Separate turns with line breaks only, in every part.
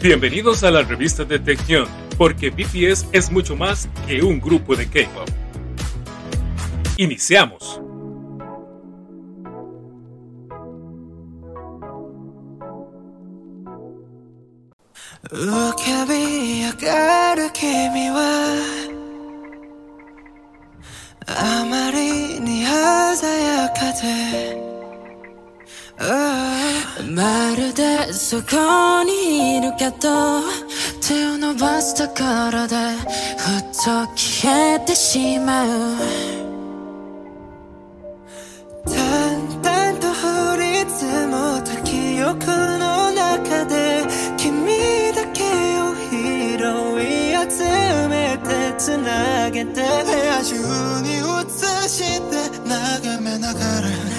Bienvenidos a la revista de Tección, porque BTS es mucho más que un grupo de K-pop. Iniciamos.
まるでそこにいるけど手を伸ばすところでふっと消えてしまう。淡々と降り積もった記憶の中で君だけを拾い集めてつなげて部屋中に映して眺めながら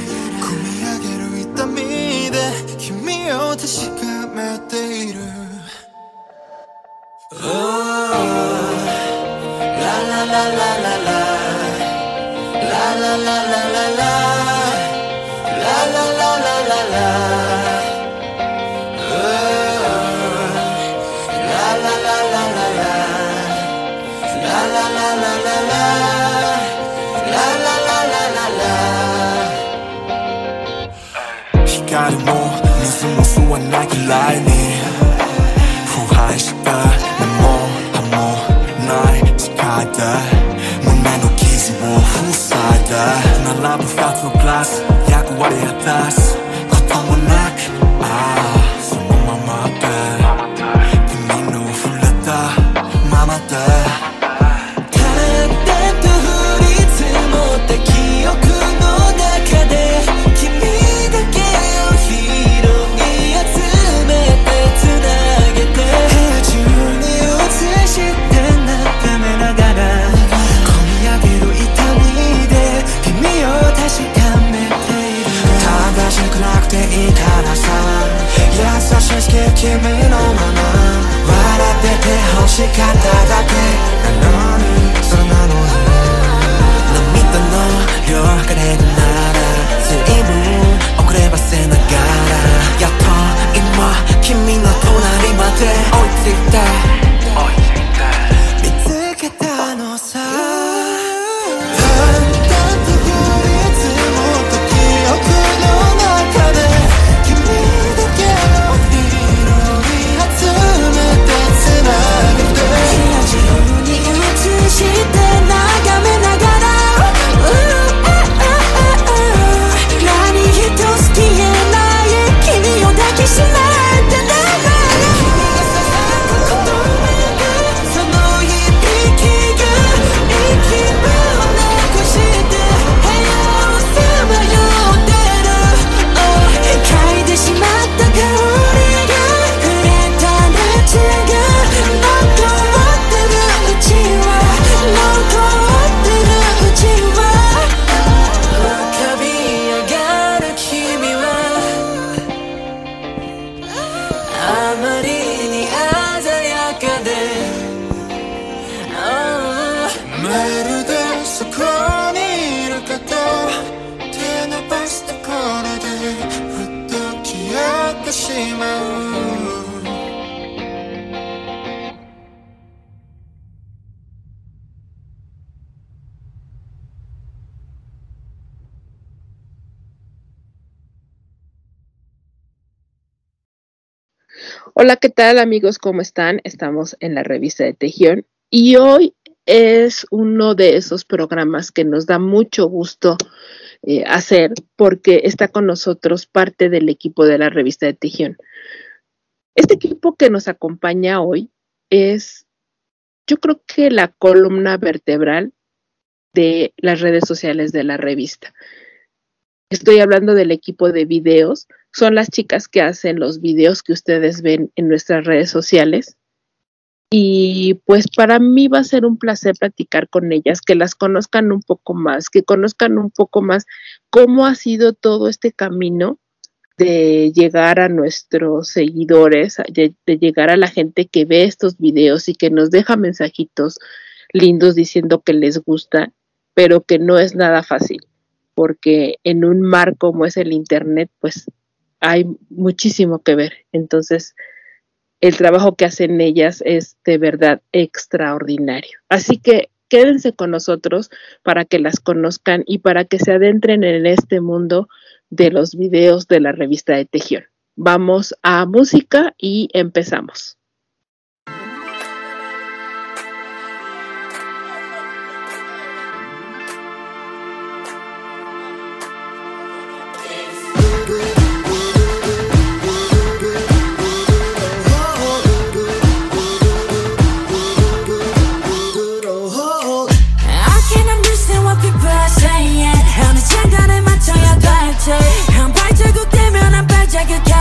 痛みで君を確かめている Oh, la la la la la la La la la la la la La la la la la la la la la la la La la la la la la La I when lie collide me. Who has the memo I'm on night skada When I no kiss more. Full side Na lab fat for class Yak what it has 仕方だけ。なのにそんなの涙の量測れるなら随分遅ればせながら。やっと今君の隣まで追いついた
Hola, ¿qué tal amigos? ¿Cómo están? Estamos en la revista de Tejión y hoy es uno de esos programas que nos da mucho gusto eh, hacer porque está con nosotros parte del equipo de la revista de Tejión. Este equipo que nos acompaña hoy es, yo creo que la columna vertebral de las redes sociales de la revista. Estoy hablando del equipo de videos. Son las chicas que hacen los videos que ustedes ven en nuestras redes sociales. Y pues para mí va a ser un placer platicar con ellas, que las conozcan un poco más, que conozcan un poco más cómo ha sido todo este camino de llegar a nuestros seguidores, de, de llegar a la gente que ve estos videos y que nos deja mensajitos lindos diciendo que les gusta, pero que no es nada fácil porque en un mar como es el Internet, pues hay muchísimo que ver. Entonces,
el trabajo que hacen ellas es de verdad extraordinario. Así que quédense con nosotros para que las conozcan y para que se adentren en este mundo de los videos de la revista de Tejión. Vamos a música y empezamos.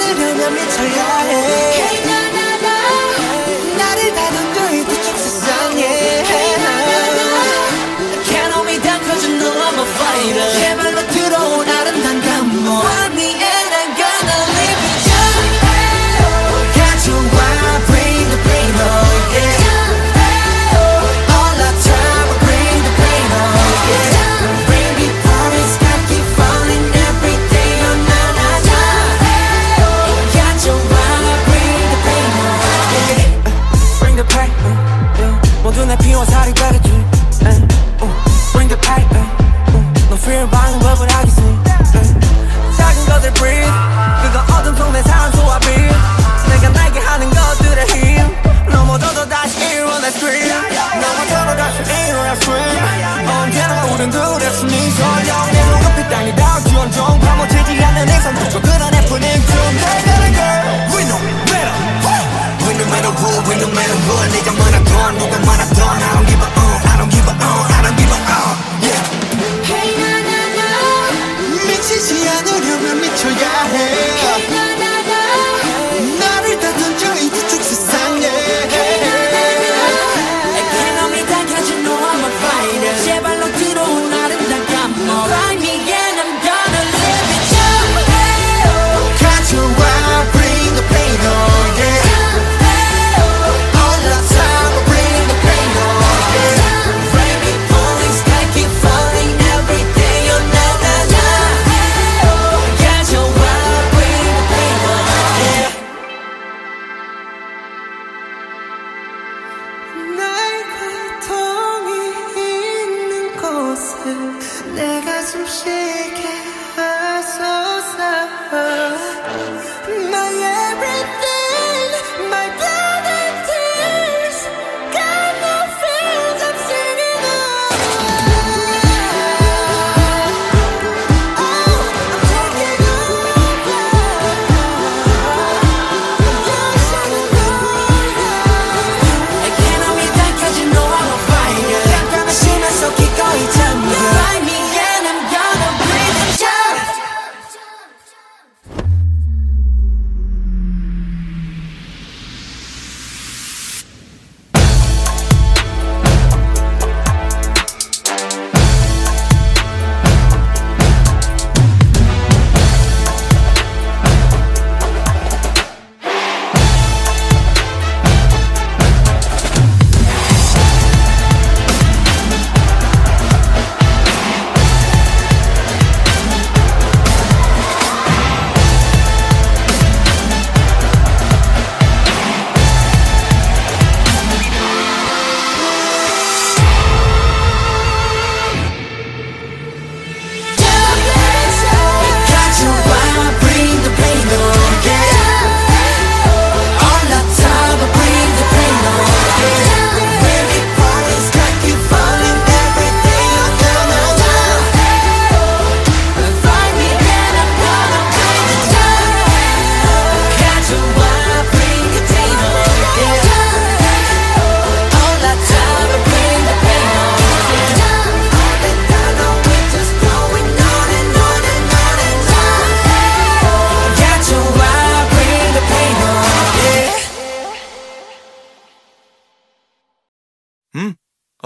않으려면 미쳐야 해.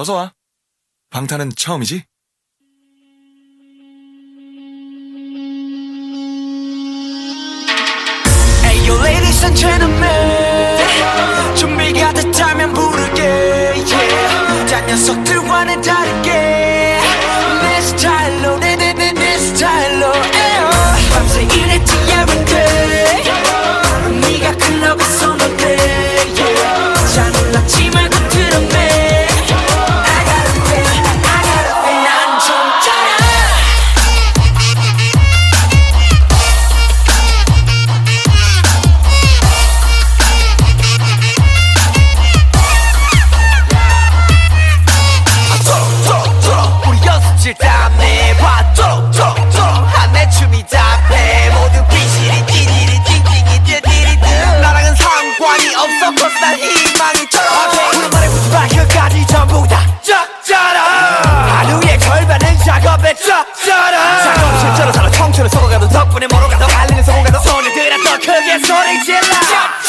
어서 와. 방탄은 처음이지?
Gentlemen 준비가 됐다면 부르게 yeah. 딴 녀석들 덕분에 가도 알리는 성공 가도 손을 들어 더 크게 소리 질러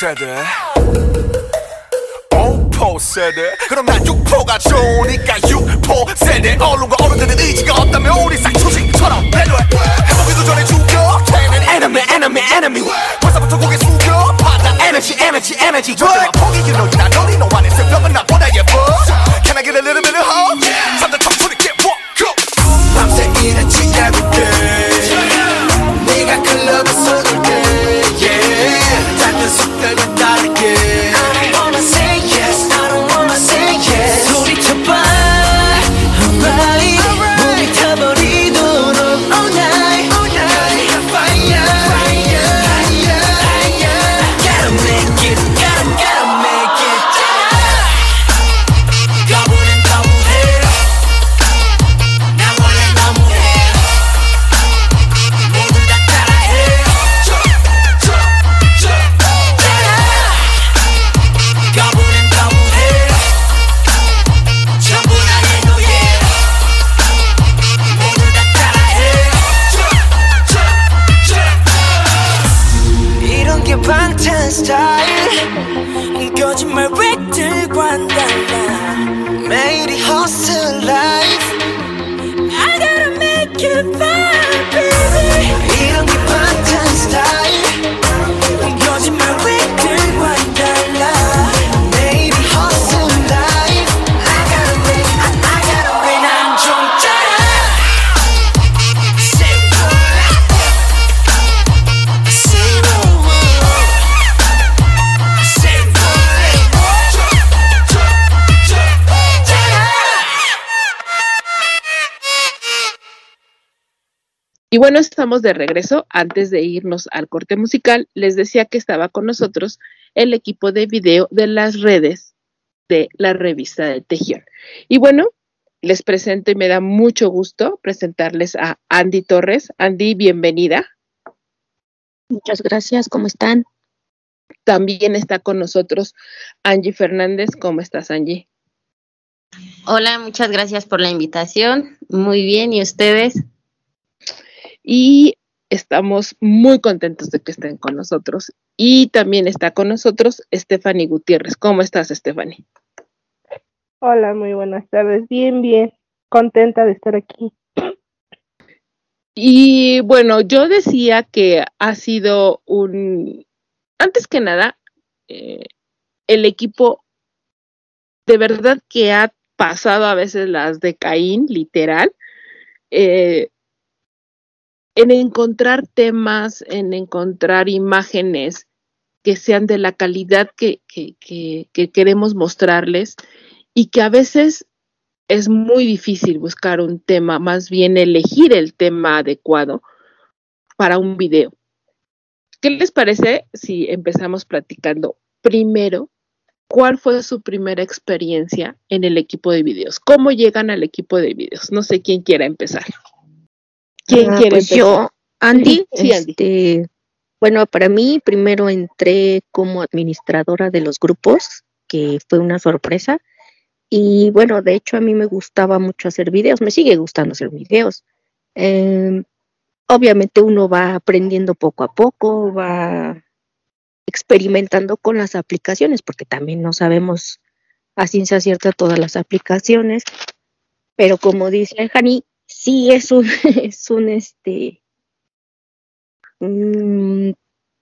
세대 5포 세대 그럼 난 6포가 좋으니까 6포 세대 언론과 어른들의 의지가 없다면 우리 싹초식처럼 배려해. 해보기도 전에 죽여. 걔는
Enemy enemy enemy.
벌써부터 고개 숙여. 받아
Energy energy energy.
절대만 포기 you know lonely no 안에 새벽은 나보다 예뻐. Can I get a little bit
Y bueno, estamos de regreso. Antes de irnos al corte musical, les decía que estaba con nosotros el equipo de video de las redes de la revista de Tejión. Y bueno, les presento y me da mucho gusto presentarles a Andy Torres. Andy, bienvenida.
Muchas gracias, ¿cómo están?
También está con nosotros Angie Fernández. ¿Cómo estás, Angie?
Hola, muchas gracias por la invitación. Muy bien, ¿y ustedes?
Y estamos muy contentos de que estén con nosotros. Y también está con nosotros Stephanie Gutiérrez. ¿Cómo estás, Stephanie?
Hola, muy buenas tardes. Bien, bien. Contenta de estar aquí.
Y bueno, yo decía que ha sido un, antes que nada, eh, el equipo de verdad que ha pasado a veces las de Caín, literal. Eh, en encontrar temas, en encontrar imágenes que sean de la calidad que, que, que, queremos mostrarles y que a veces es muy difícil buscar un tema, más bien elegir el tema adecuado para un video. ¿Qué les parece si empezamos platicando primero cuál fue su primera experiencia en el equipo de videos? ¿Cómo llegan al equipo de videos? No sé quién quiera empezar.
¿Quién ah, quiere pues Yo, Andy, este, bueno, para mí primero entré como administradora de los grupos, que fue una sorpresa. Y bueno, de hecho a mí me gustaba mucho hacer videos, me sigue gustando hacer videos. Em, obviamente uno va aprendiendo poco a poco, va experimentando con las aplicaciones, porque también no sabemos a ciencia cierta todas las aplicaciones. Pero como dice Jani, sí es un, es un este un,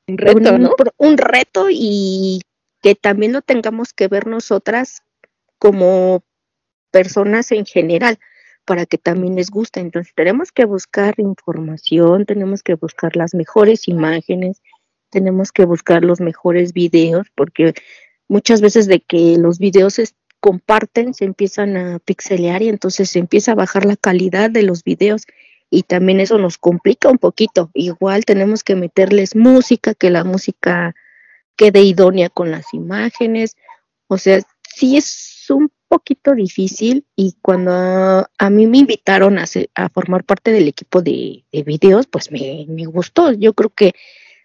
reto, ¿no? un reto y que también lo tengamos que ver nosotras como personas en general para que también les guste. Entonces tenemos que buscar información, tenemos que buscar las mejores imágenes, tenemos que buscar los mejores videos, porque muchas veces de que los videos comparten, se empiezan a pixelear y entonces se empieza a bajar la calidad de los videos y también eso nos complica un poquito. Igual tenemos que meterles música, que la música quede idónea con las imágenes. O sea, sí es un poquito difícil y cuando a, mí me invitaron a, a, formar parte del equipo de, videos, pues me, me, gustó. Yo creo que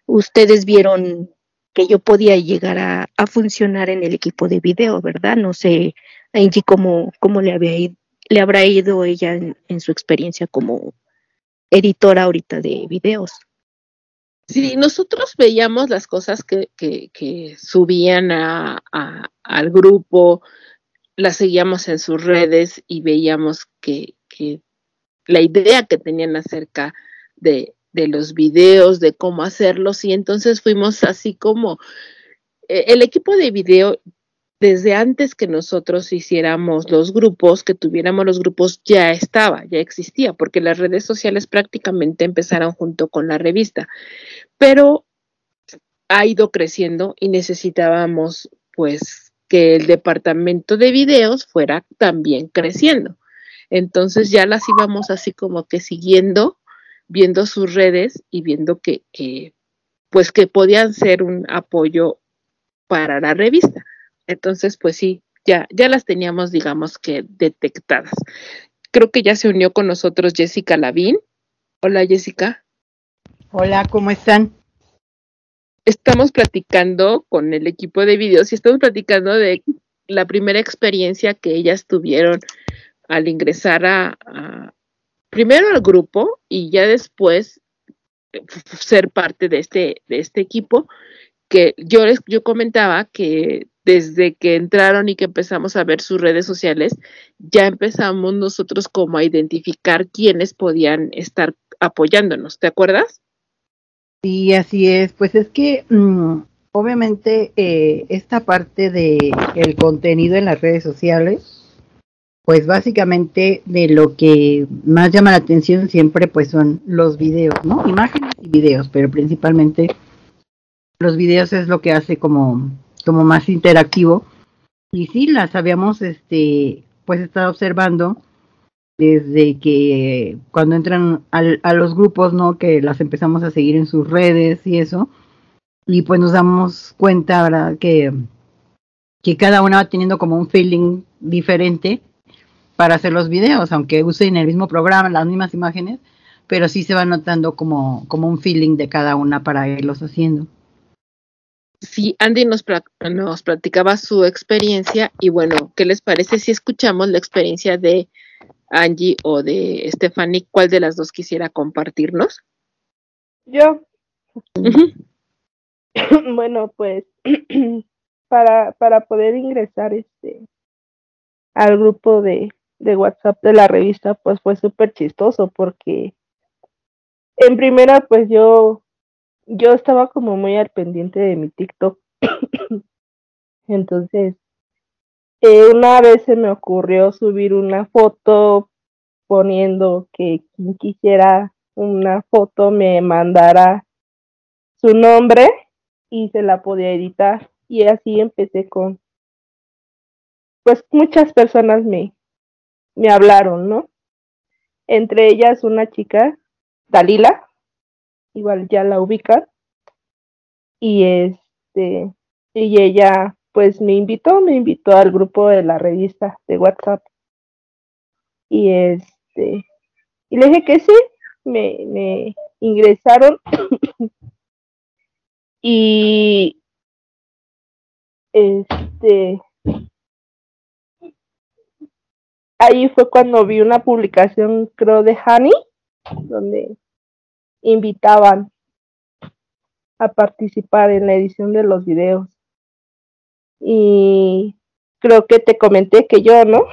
ustedes vieron que yo podía llegar a, a funcionar en el equipo de video, ¿verdad? No sé, Angie, cómo, cómo le, había, le habrá ido ella en su experiencia como editora ahorita de videos.
Sí, nosotros veíamos las cosas que, que, subían al grupo, las seguíamos en sus redes y veíamos que, que la idea que tenían acerca de, de, los videos, de cómo hacerlos, y entonces fuimos así como eh, el equipo de video desde antes que nosotros hiciéramos los grupos, que tuviéramos los grupos, ya estaba, ya existía, porque las redes sociales prácticamente empezaron junto con la revista, pero ha ido creciendo y necesitábamos pues que el departamento de videos fuera también creciendo. Entonces ya las íbamos así como que siguiendo, viendo sus redes y viendo que, que pues que podían ser un apoyo para la revista. Entonces, pues sí, ya, ya las teníamos, digamos que detectadas. Creo que ya se unió con nosotros Jessica Lavín. Hola, Jessica.
Hola, ¿cómo están?
Estamos platicando con el equipo de videos y estamos platicando de la primera experiencia que ellas tuvieron al ingresar a, primero al grupo y ya después ser parte de este, de este equipo que yo les yo comentaba que desde que entraron y que empezamos a ver sus redes sociales, ya empezamos nosotros como a identificar quiénes podían estar apoyándonos, ¿te acuerdas?
Sí, así es. Pues es que mm, obviamente eh, esta parte de el contenido en las redes sociales, pues básicamente de lo que más llama la atención siempre pues son los videos, ¿no? Imágenes y videos, pero principalmente los videos es lo que hace como como más interactivo. Y sí, las habíamos este, pues estado observando desde que cuando entran a los grupos, ¿no? Que las empezamos a seguir en sus redes y eso. Y pues nos damos cuenta, ¿verdad? Que, que cada una va teniendo como un feeling diferente para hacer los videos, aunque usen el mismo programa, las mismas imágenes, pero sí se va notando como, como un feeling de cada una para irlos haciendo
sí, Andy nos, nos platicaba su experiencia y bueno, ¿qué les parece si escuchamos la experiencia de Angie o de Stephanie? ¿Cuál de las dos quisiera compartirnos?
Yo. bueno, pues para, para poder ingresar este al grupo de, de WhatsApp de la revista, pues fue súper chistoso porque en primera, pues yo yo estaba como muy al pendiente de mi TikTok. Entonces, eh, una vez se me ocurrió subir una foto poniendo que quien quisiera una foto me mandara su nombre y se la podía editar. Y así empecé con, pues muchas personas me, me hablaron, ¿no? Entre ellas una chica, Dalila, igual ya la ubican, y este, y ella pues me invitó, me invitó al grupo de la revista de WhatsApp. Y este, y le dije que sí, me, me ingresaron y este ahí fue cuando vi una publicación creo de Hani donde invitaban a participar en la edición de los videos. Y creo que te comenté que yo no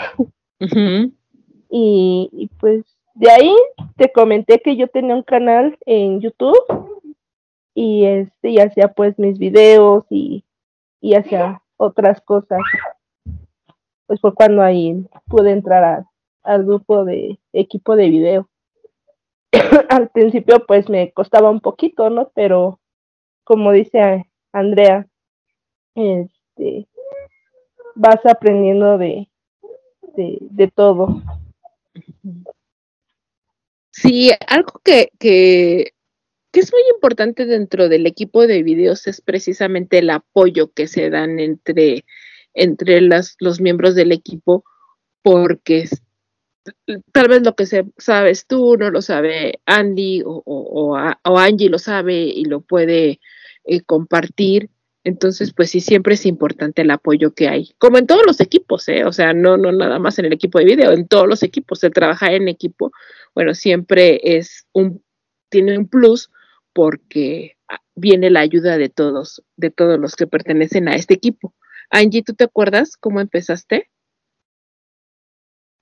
y, y pues de ahí te comenté que yo tenía un canal en YouTube y este y hacía pues mis videos y, y hacía otras cosas. Pues fue cuando ahí pude entrar al grupo de equipo de video. Al principio pues me costaba un poquito, ¿no? Pero como dice Andrea, este vas aprendiendo de, de, de todo.
Sí, algo que, que, que, es muy importante dentro del equipo de videos es precisamente el apoyo que se dan entre, entre las, los miembros del equipo, porque tal vez lo que se, sabes tú no lo sabe Andy o, o, Angie lo sabe y lo puede eh, compartir. Entonces, pues sí, siempre es importante el apoyo que hay, como en todos los equipos, ¿eh? O sea, no, no nada más en el equipo de video, en todos los equipos, el trabajar en equipo, bueno, siempre es un, tiene un plus porque viene la ayuda de todos, de todos los que pertenecen a este equipo. Angie, ¿tú te acuerdas cómo empezaste?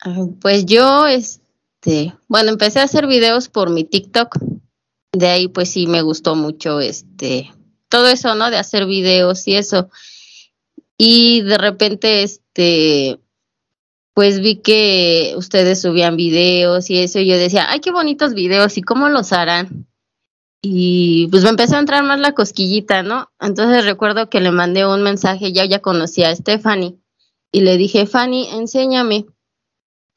Ah, pues yo, este, bueno, empecé a hacer videos por mi TikTok. De ahí, pues sí, me gustó mucho, este, todo eso, ¿no? De hacer videos y eso. Y de repente, este, pues vi que ustedes subían videos y eso, y yo decía, ay, qué bonitos videos, ¿y cómo los harán? Y pues me empezó a entrar más la cosquillita, ¿no? Entonces recuerdo que le mandé un mensaje, ya ya conocía a Stephanie, y le dije, Fanny, enséñame.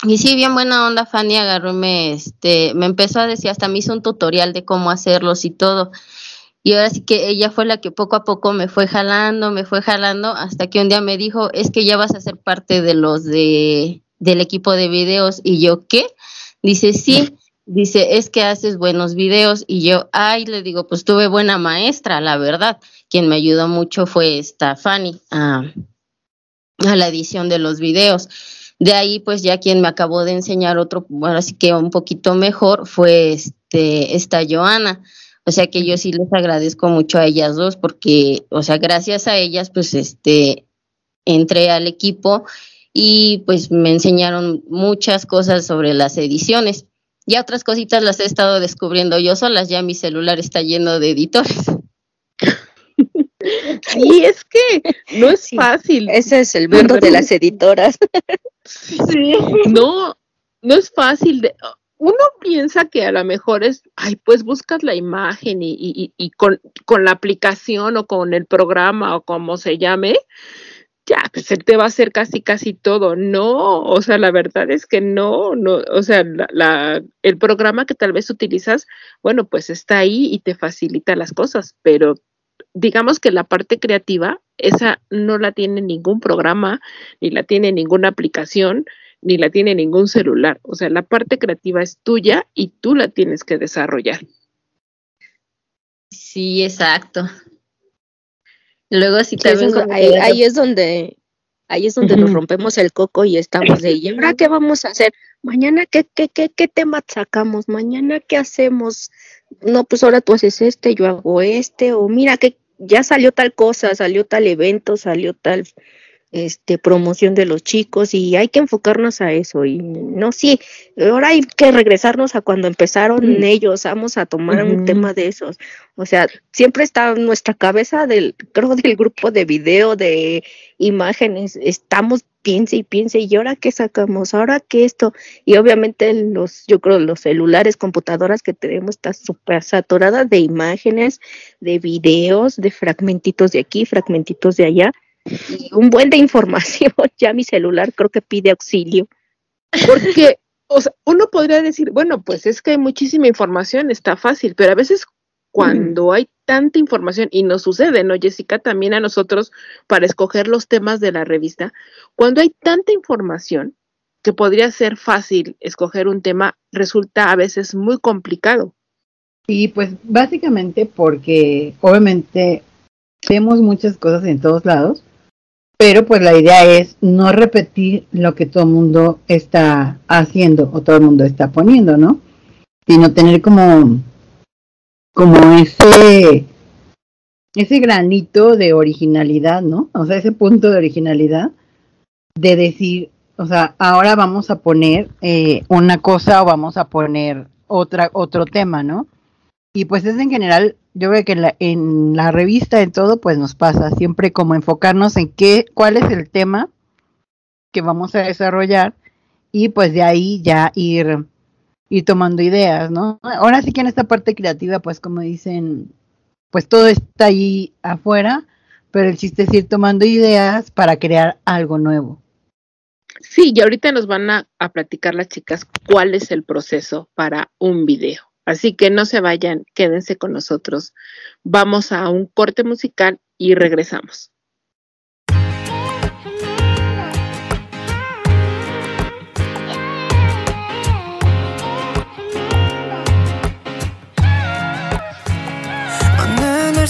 Y sí, bien buena onda, Fanny agarró, me, este, me empezó a decir, hasta me hizo un tutorial de cómo hacerlos y todo. Y ahora sí que ella fue la que poco a poco me fue jalando, me fue jalando, hasta que un día me dijo, es que ya vas a ser parte de los de del equipo de videos. Y yo, ¿qué? Dice, sí. Dice, es que haces buenos videos. Y yo, ay, le digo, pues tuve buena maestra, la verdad. Quien me ayudó mucho fue esta Fanny a, la edición de los videos. De ahí, pues ya quien me acabó de enseñar otro, bueno, así que un poquito mejor, fue este, esta Joana o sea que yo sí les agradezco mucho a ellas dos porque, o sea, gracias a ellas, pues este, entré al equipo y pues me enseñaron muchas cosas sobre las ediciones. Y otras cositas las he estado descubriendo yo solas, ya mi celular está lleno de editores.
Sí, es que no es fácil.
Ese es el mundo de las editoras.
Sí, no, no es fácil. De, uno piensa que a lo mejor es, ay, pues buscas la imagen y, y, con, con, la aplicación o con el programa o como se llame, ya, pues él te va a hacer casi, casi todo. No, o sea, la verdad es que no, no, o sea, la, el programa que tal vez utilizas, bueno, pues está ahí y te facilita las cosas, pero digamos que la parte creativa, esa no la tiene ningún programa, ni la tiene ninguna aplicación, ni la tiene ningún celular. O sea, la parte creativa es tuya y tú la tienes que desarrollar.
Sí, exacto. Luego si te
ahí, es donde ahí es donde nos rompemos el coco y estamos de, ¿y ahora qué vamos a hacer? Mañana qué qué qué qué tema sacamos? Mañana qué hacemos? No, pues ahora tú haces este, yo hago este o mira que ya salió tal cosa, salió tal evento, salió tal este promoción de los chicos y hay que enfocarnos a eso y no sí ahora hay que regresarnos a cuando empezaron
Mm.
ellos vamos a tomar un tema de esos. O sea siempre está en nuestra cabeza del creo del grupo de video de imágenes estamos piense y piense y ahora qué sacamos ahora qué esto y obviamente los yo creo los celulares computadoras que tenemos está súper saturada de imágenes de videos de fragmentitos de aquí fragmentitos de allá y un buen de información. Ya mi celular creo que pide auxilio.
Porque, o sea, uno podría decir, bueno, pues es que hay muchísima información, está fácil, pero a veces cuando hay tanta información, y nos sucede, ¿no, Jessica? También a nosotros para escoger los temas de la revista, cuando hay tanta información que podría ser fácil escoger un tema, resulta a veces muy complicado.
Sí, pues básicamente porque obviamente vemos muchas cosas en todos lados, pero pues la idea es no repetir lo que todo el mundo está haciendo o todo el mundo está poniendo, ¿no? Sino tener como, como ese, ese granito de originalidad, ¿no? O sea, ese punto de originalidad de decir, o sea, ahora vamos a poner eh, una cosa o vamos a poner otra, otro tema, ¿no? Y pues es en general, yo veo que en la, en la revista, en todo, pues nos pasa siempre como enfocarnos en qué, cuál es el tema que vamos a desarrollar y pues de ahí ya ir, ir tomando ideas, ¿no? Ahora sí que en esta parte creativa, pues como dicen, pues todo está ahí afuera, pero el chiste es ir tomando ideas para crear algo nuevo.
Sí, y ahorita nos van a, a platicar las chicas cuál es el proceso para un video. Así que no se vayan, quédense con nosotros. Vamos a un corte musical y regresamos.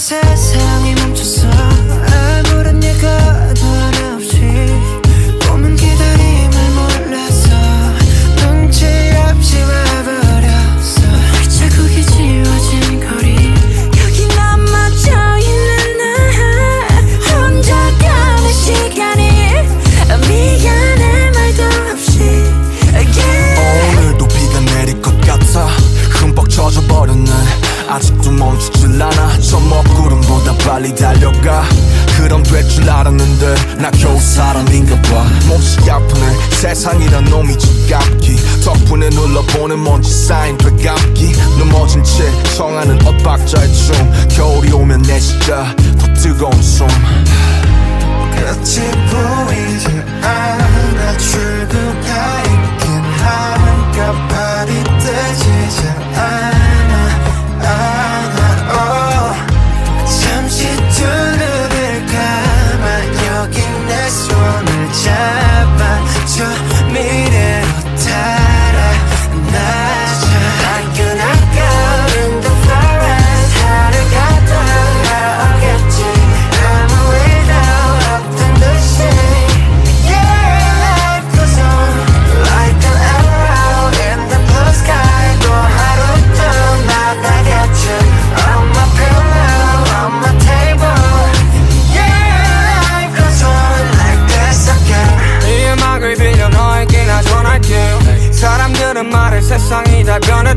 어
빨리 달려가. 그럼 될 줄 알았는데 나 겨우 사람인가 봐. 몹시 아프네. 세상이란 놈이 지갑기. 덕분에 눌러보는 먼지 쌓인 되감기. 넘어진 채 청하는 엇박자의 춤. 겨울이 오면 내 진짜 더 뜨거운 숨. 끝이 보이지 않아. 출구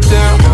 down.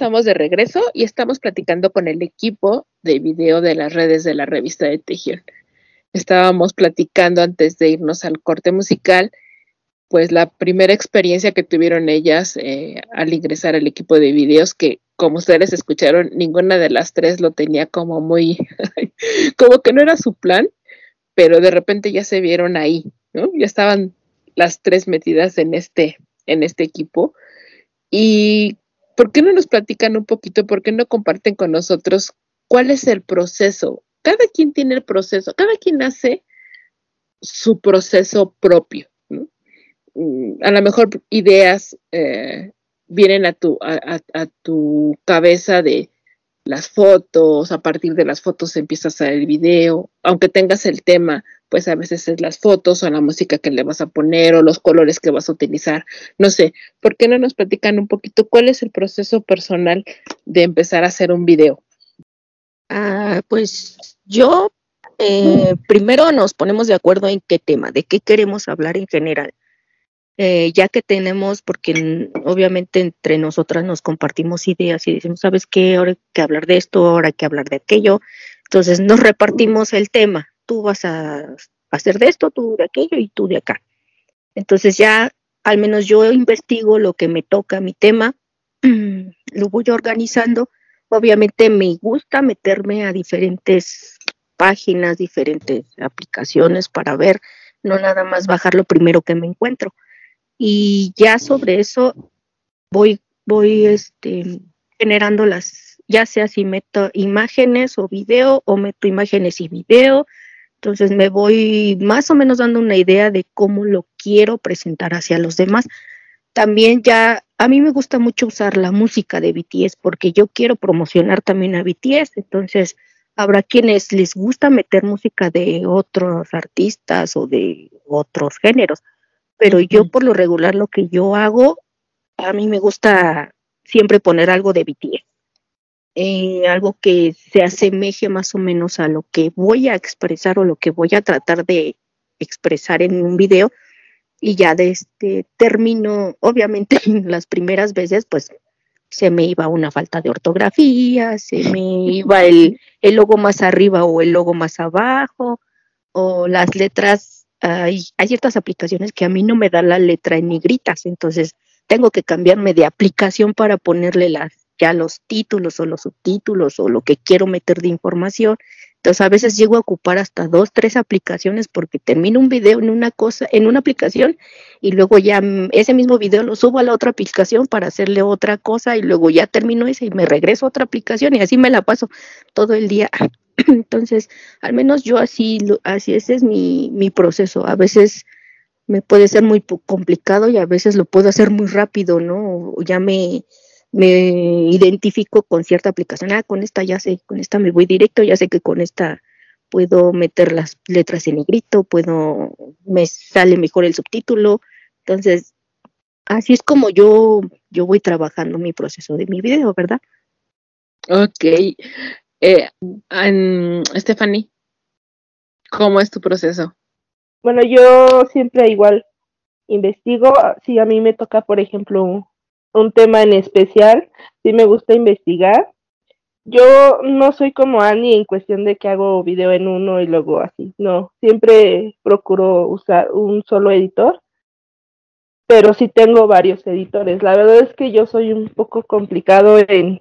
estamos de regreso y estamos platicando con el equipo de video de las redes de la revista de Tejión. Estábamos platicando antes de irnos al corte musical, pues la primera experiencia que tuvieron ellas eh, al ingresar al equipo de videos, que como ustedes escucharon, ninguna de las tres lo tenía como muy, como que no era su plan, pero de repente ya se vieron ahí, ¿no? Ya estaban las tres metidas en este, en este equipo. Y ¿Por qué no nos platican un poquito? ¿Por qué no comparten con nosotros cuál es el proceso? Cada quien tiene el proceso, cada quien hace su proceso propio. Mm, a lo mejor ideas eh, vienen a tu, a, a, tu cabeza de, las fotos, a partir de las fotos empiezas a hacer el video, aunque tengas el tema, pues a veces es las fotos o la música que le vas a poner o los colores que vas a utilizar. No sé, ¿por qué no nos platican un poquito cuál es el proceso personal de empezar a hacer un video?
Ah, pues yo eh, primero nos ponemos de acuerdo en qué tema, de qué queremos hablar en general. Eh, ya que tenemos, porque obviamente entre nosotras nos compartimos ideas y decimos, ¿sabes qué? Ahora hay que hablar de esto, ahora hay que hablar de aquello. Entonces nos repartimos el tema. Tú vas a hacer de esto, tú de aquello y tú de acá. Entonces ya al menos yo investigo lo que me toca, mi tema, lo voy organizando. Obviamente me gusta meterme a diferentes páginas, diferentes aplicaciones para ver, no nada más bajar lo primero que me encuentro. Y ya sobre eso voy, voy este, generando las, ya sea si meto imágenes o video o meto imágenes y video, entonces me voy más o menos dando una idea de cómo lo quiero presentar hacia los demás. También ya, a mí me gusta mucho usar la música de BTS porque yo quiero promocionar también a BTS. Entonces, habrá quienes les gusta meter música de otros artistas o de otros géneros. Pero yo por lo regular lo que yo hago, a mí me gusta siempre poner algo de BTS. Eh, algo que se asemeje más o menos a lo que voy a expresar o lo que voy a tratar de expresar en un video. Y ya de este término, obviamente en las primeras veces pues se me iba una falta de ortografía, se me iba el, el logo más arriba o el logo más abajo o las letras, hay, hay ciertas aplicaciones que a mí no me da la letra en negritas, entonces tengo que cambiarme de aplicación para ponerle las ya los títulos o los subtítulos o lo que quiero meter de información. Entonces a veces llego a ocupar hasta dos, tres aplicaciones porque termino un video en una cosa, en una aplicación y luego ya mm, ese mismo video lo subo a la otra aplicación para hacerle otra cosa y luego ya termino ese y me regreso a otra aplicación y así me la paso todo el día. Entonces, al menos yo así, así ese es mi, mi proceso. A veces me puede ser muy complicado y a veces lo puedo hacer muy rápido, ¿no? ya me, me identifico con cierta aplicación, ah, con esta ya sé, con esta me voy directo, ya sé que con esta puedo meter las letras en negrito, puedo, me sale mejor el subtítulo, entonces, así es como yo, yo voy trabajando mi proceso de mi video, ¿verdad?
Ok. Eh, Stephanie, ¿cómo es tu proceso?
Bueno, yo siempre igual investigo, si a mí me toca, por ejemplo, un tema en especial, sí me gusta investigar. Yo no soy como Annie en cuestión de que hago video en uno y luego así, no, siempre procuro usar un solo editor, pero sí tengo varios editores. La verdad es que yo soy un poco complicado en,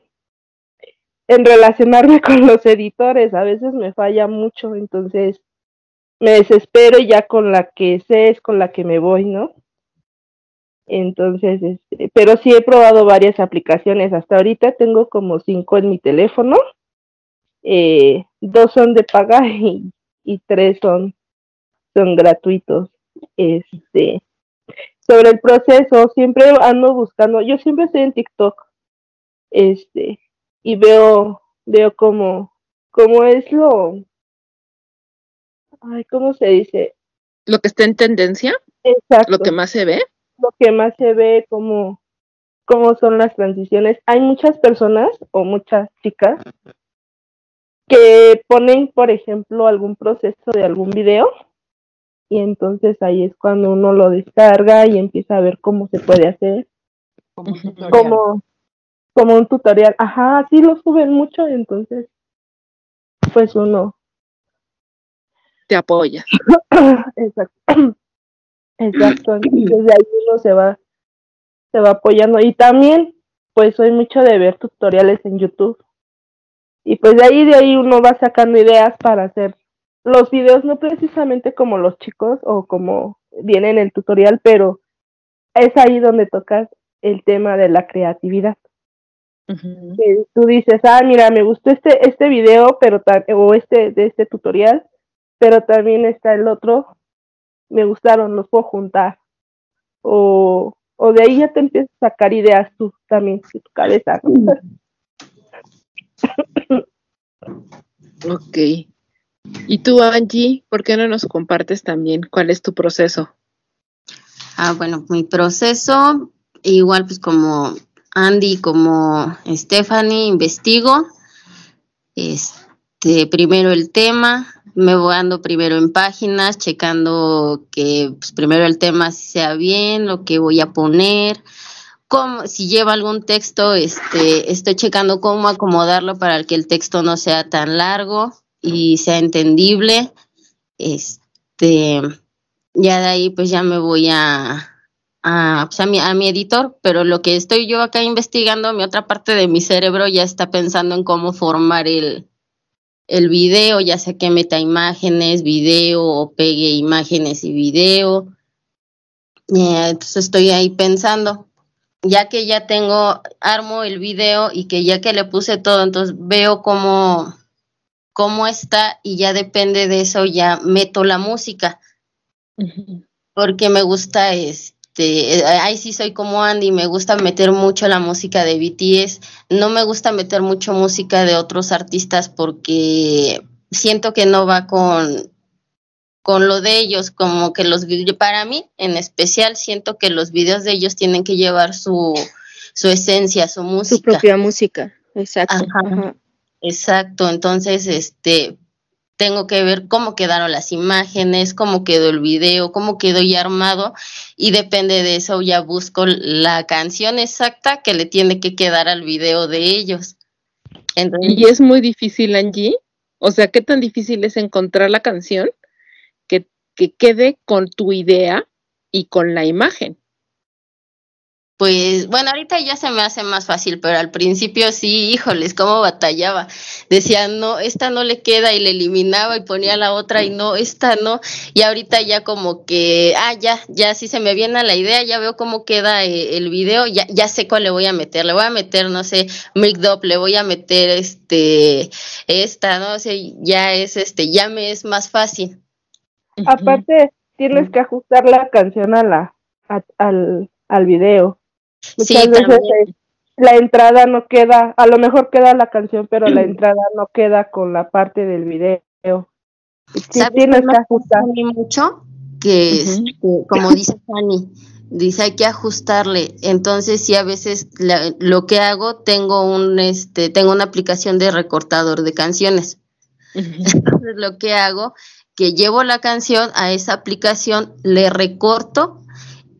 en relacionarme con los editores, a veces me falla mucho, entonces me desespero y ya con la que sé es con la que me voy, ¿no? Entonces, este, pero sí he probado varias aplicaciones. Hasta ahorita tengo como cinco en mi teléfono. Eh, dos son de paga y, y tres son, son gratuitos. Este, sobre el proceso, siempre ando buscando, yo siempre estoy en TikTok, este, y veo, veo como, cómo es lo, ay, ¿cómo se dice?
Lo que está en tendencia.
Exacto.
Lo que más se ve
lo que más se ve como cómo son las transiciones. Hay muchas personas o muchas chicas que ponen, por ejemplo, algún proceso de algún video y entonces ahí es cuando uno lo descarga y empieza a ver cómo se puede hacer. Como un tutorial. Como, como un tutorial. Ajá, sí lo suben mucho, entonces pues uno
te apoya.
Exacto. Exacto, entonces ahí uno se va, se va apoyando. Y también, pues soy mucho de ver tutoriales en YouTube. Y pues de ahí, de ahí uno va sacando ideas para hacer los videos, no precisamente como los chicos o como viene en el tutorial, pero es ahí donde tocas el tema de la creatividad. tú dices, ah, mira, me gustó este, este video, pero o este, de este tutorial, pero también está el otro me gustaron, los puedo juntar. O, o de ahí ya te empiezas a sacar ideas tú también de tu cabeza.
ok. ¿Y tú, Angie, por qué no nos compartes también cuál es tu proceso?
Ah, bueno, mi proceso, igual pues como Andy, como Stephanie, investigo, es, este, primero el tema, me voy dando primero en páginas, checando que pues, primero el tema sea bien, lo que voy a poner, cómo, si lleva algún texto, este, estoy checando cómo acomodarlo para que el texto no sea tan largo y sea entendible. Este, ya de ahí pues ya me voy a, a, pues, mi, a mi editor, pero lo que estoy yo acá investigando, mi otra parte de mi cerebro ya está pensando en cómo formar el, el video, ya sea que meta imágenes, video o pegue imágenes y video. Eh, entonces estoy ahí pensando, ya que ya tengo, armo el video y que ya que le puse todo, entonces veo cómo, cómo está y ya depende de eso, ya meto la música. Porque me gusta este, ahí sí soy como Andy, me gusta meter mucho la música de BTS, no me gusta meter mucho música de otros artistas porque siento que no va con, con lo de ellos, como que los para mí en especial siento que los videos de ellos tienen que llevar su, su esencia, su música.
Su propia música, exacto.
Exacto, entonces este tengo que ver cómo quedaron las imágenes, cómo quedó el video, cómo quedó ya armado y depende de eso ya busco la canción exacta que le tiene que quedar al video de ellos.
y es muy difícil, Angie. O sea, ¿qué tan difícil es encontrar la canción que quede con tu idea y con la imagen.
Pues bueno, ahorita ya se me hace más fácil, pero al principio sí, híjoles, cómo batallaba. Decía, no, esta no le queda y le eliminaba y ponía la otra y no, esta no. Y ahorita ya como que, ah, ya, ya sí se me viene la idea, ya veo cómo queda eh, el video, ya, ya sé cuál le voy a meter. Le voy a meter, no sé, Milk Up, le voy a meter este, esta, no sé, ya es este, ya me es más fácil.
Aparte, tienes que ajustar la canción a la, al, al video. Muchas veces eh, la entrada no queda, a lo mejor queda la canción, pero la entrada no queda con la parte del video.
Sí, tienes que ajustar. mucho que, este, como dice Fanny, dice hay que ajustarle. Entonces, sí, a veces lo que hago, tengo un, este, tengo una aplicación de recortador de canciones. Entonces, lo que hago que llevo la canción a esa aplicación, le recorto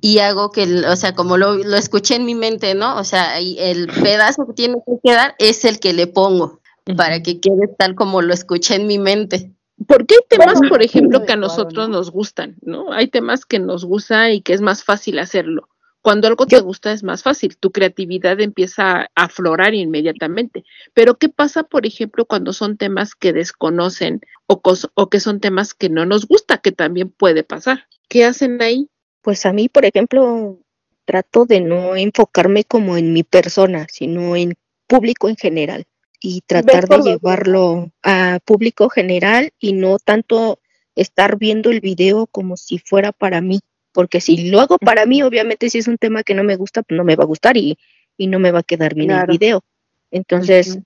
y hago que, o sea, como lo, lo escuché en mi mente, ¿no? O sea, el pedazo que tiene que quedar es el que le pongo para que quede tal como lo escuché en mi mente.
Porque hay temas, por ejemplo, que a nosotros nos gustan, ¿no? Hay temas que nos gustan y que es más fácil hacerlo. Cuando algo te gusta es más fácil, tu creatividad empieza a aflorar inmediatamente. Pero ¿qué pasa, por ejemplo, cuando son temas que desconocen o, o que son temas que no nos gusta, que también puede pasar? ¿Qué hacen ahí?
Pues a mí, por ejemplo, trato de no enfocarme como en mi persona, sino en público en general y tratar de llevarlo a público general y no tanto estar viendo el video como si fuera para mí porque si lo hago para mí, obviamente si es un tema que no me gusta, pues no me va a gustar y, y no me va a quedar bien el video. Entonces,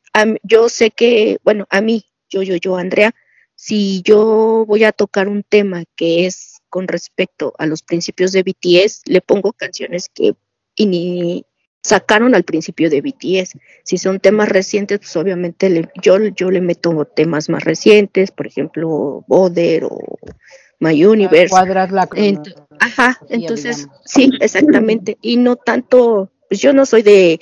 yo sé que, bueno, a mí, yo, yo, yo, Andrea, si yo voy a tocar un tema que es con respecto a los principios de BTS, le pongo canciones que ni sacaron al principio de BTS. Si son temas recientes, pues obviamente yo, yo le meto temas más recientes, por ejemplo, Boder o My Universe.
Cuadras la
Ajá, entonces, sí, exactamente. Y no tanto, pues yo no soy de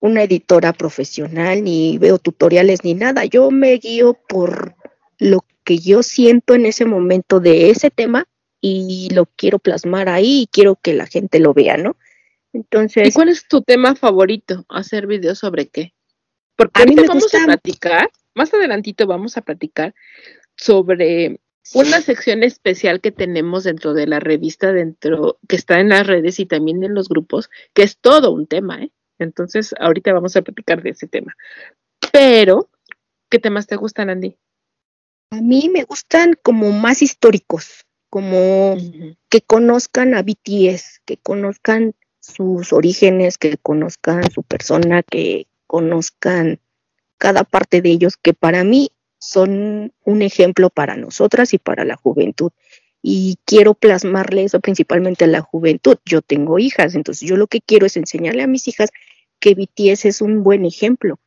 una editora profesional, ni veo tutoriales ni nada. Yo me guío por lo que yo siento en ese momento de ese tema y lo quiero plasmar ahí y quiero que la gente lo vea, ¿no? Entonces.
¿Y cuál es tu tema favorito? ¿Hacer videos sobre qué? Porque a mí vamos a platicar, más adelantito vamos a platicar sobre una sección especial que tenemos dentro de la revista, dentro, que está en las redes y también en los grupos, que es todo un tema, ¿eh? Entonces, ahorita vamos a platicar de ese tema. Pero, ¿qué temas te gustan, Andy?
A mí me gustan como más históricos, como que conozcan a BTS, que conozcan sus orígenes, que conozcan su persona, que conozcan cada parte de ellos, que para mí son un ejemplo para nosotras y para la juventud. Y quiero plasmarle eso principalmente a la juventud. Yo tengo hijas, entonces yo lo que quiero es enseñarle a mis hijas que BTS es un buen ejemplo,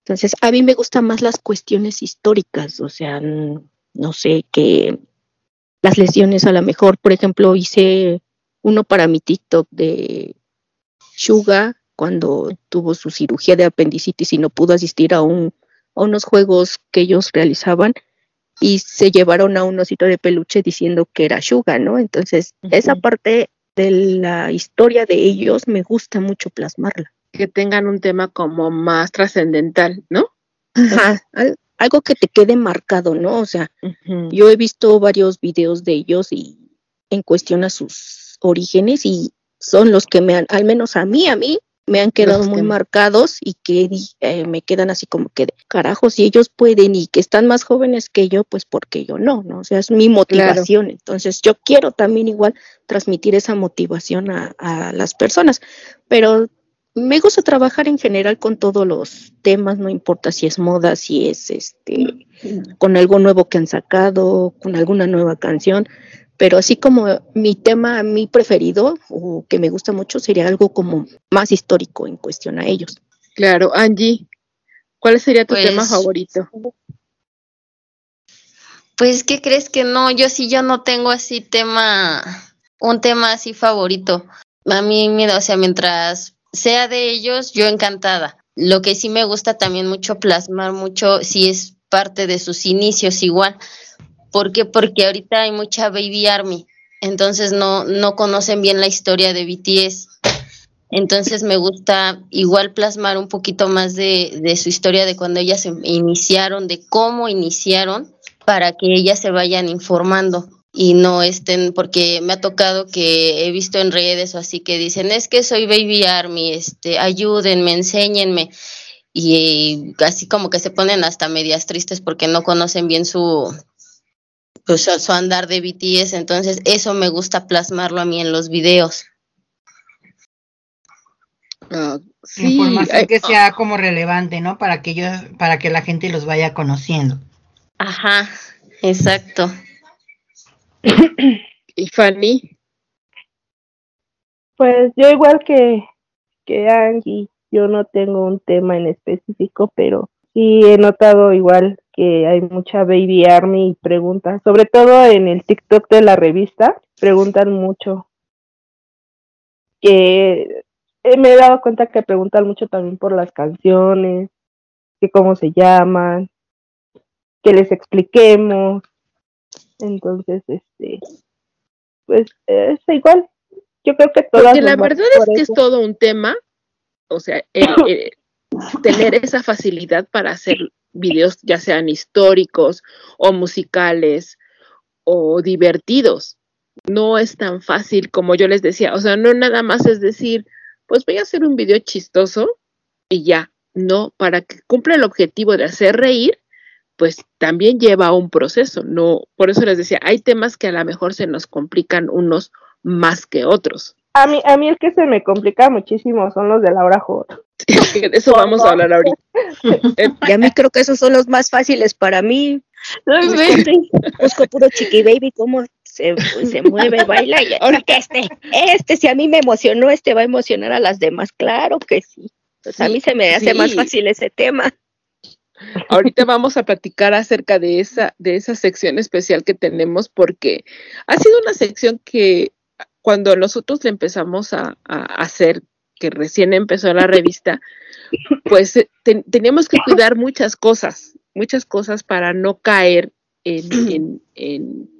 Entonces, a mí me gustan más las cuestiones históricas, o sea, no sé, que las lesiones a lo mejor, por ejemplo, hice uno para mi TikTok de Suga cuando tuvo su cirugía de apendicitis y no pudo asistir a, un, a unos juegos que ellos realizaban y se llevaron a un osito de peluche diciendo que era Suga, ¿no? Entonces, esa parte de la historia de ellos me gusta mucho plasmarla.
Que tengan un tema como más trascendental, ¿no?
Ajá, algo que te quede marcado, ¿no? O sea, yo he visto varios videos de ellos y en cuestión a sus orígenes y son los que me han, al menos a mí, a mí, me han quedado muy marcados y que eh, me quedan así como que, carajo, si ellos pueden y que están más jóvenes que yo, pues porque yo no, ¿no? O sea, es mi motivación. Entonces, yo quiero también igual transmitir esa motivación a, a las personas, pero me gusta trabajar en general con todos los temas, no importa si es moda, si es este, con algo nuevo que han sacado, con alguna nueva canción pero así como mi tema, mi preferido o que me gusta mucho sería algo como más histórico en cuestión a ellos.
Claro, Angie, ¿cuál sería tu tema pues, favorito?
Pues, ¿qué crees que no? Yo sí, yo no tengo así tema, un tema así favorito. A mí, mira, o sea, mientras sea de ellos, yo encantada. Lo que sí me gusta también mucho plasmar mucho, si es parte de sus inicios igual, ¿Por qué? Porque ahorita hay mucha Baby Army, entonces no, no conocen bien la historia de BTS. Entonces me gusta igual plasmar un poquito más de, de su historia de cuando ellas iniciaron, de cómo iniciaron, para que ellas se vayan informando y no estén, porque me ha tocado que he visto en redes o así que dicen, es que soy Baby Army, este, ayúdenme, enséñenme. Y así como que se ponen hasta medias tristes porque no conocen bien su, pues su andar de BTS, entonces eso me gusta plasmarlo a mí en los videos.
Uh, sí, Información que sea como relevante, ¿no? Para que ellos, para que la gente los vaya conociendo.
Ajá, exacto.
¿Y Fanny?
Pues yo igual que, que Angie, yo no tengo un tema en específico, pero sí he notado igual que hay mucha baby army y preguntas, sobre todo en el TikTok de la revista, preguntan mucho. Que eh, me he dado cuenta que preguntan mucho también por las canciones, que cómo se llaman, que les expliquemos. Entonces, este, pues es igual. Yo creo que todas.
Porque la verdad es que es todo un tema, o sea, tener esa facilidad para hacer videos ya sean históricos o musicales o divertidos. No es tan fácil como yo les decía, o sea, no nada más es decir, pues voy a hacer un video chistoso y ya, no, para que cumpla el objetivo de hacer reír, pues también lleva un proceso, no, por eso les decía, hay temas que a lo mejor se nos complican unos más que otros.
A mí, a mí el que se me complica muchísimo son los de Laura J.
de eso vamos a hablar ahorita.
y a mí creo que esos son los más fáciles para mí. Busco, puro chiqui baby, cómo se, se mueve, baila. Y ahora que este, este, si a mí me emocionó, este va a emocionar a las demás. Claro que sí. Pues a mí se me hace más fácil ese tema.
Ahorita vamos a platicar acerca de esa, de esa sección especial que tenemos, porque ha sido una sección que cuando nosotros le empezamos a, hacer, que recién empezó la revista, pues eh, teníamos que cuidar muchas cosas, muchas cosas para no caer en,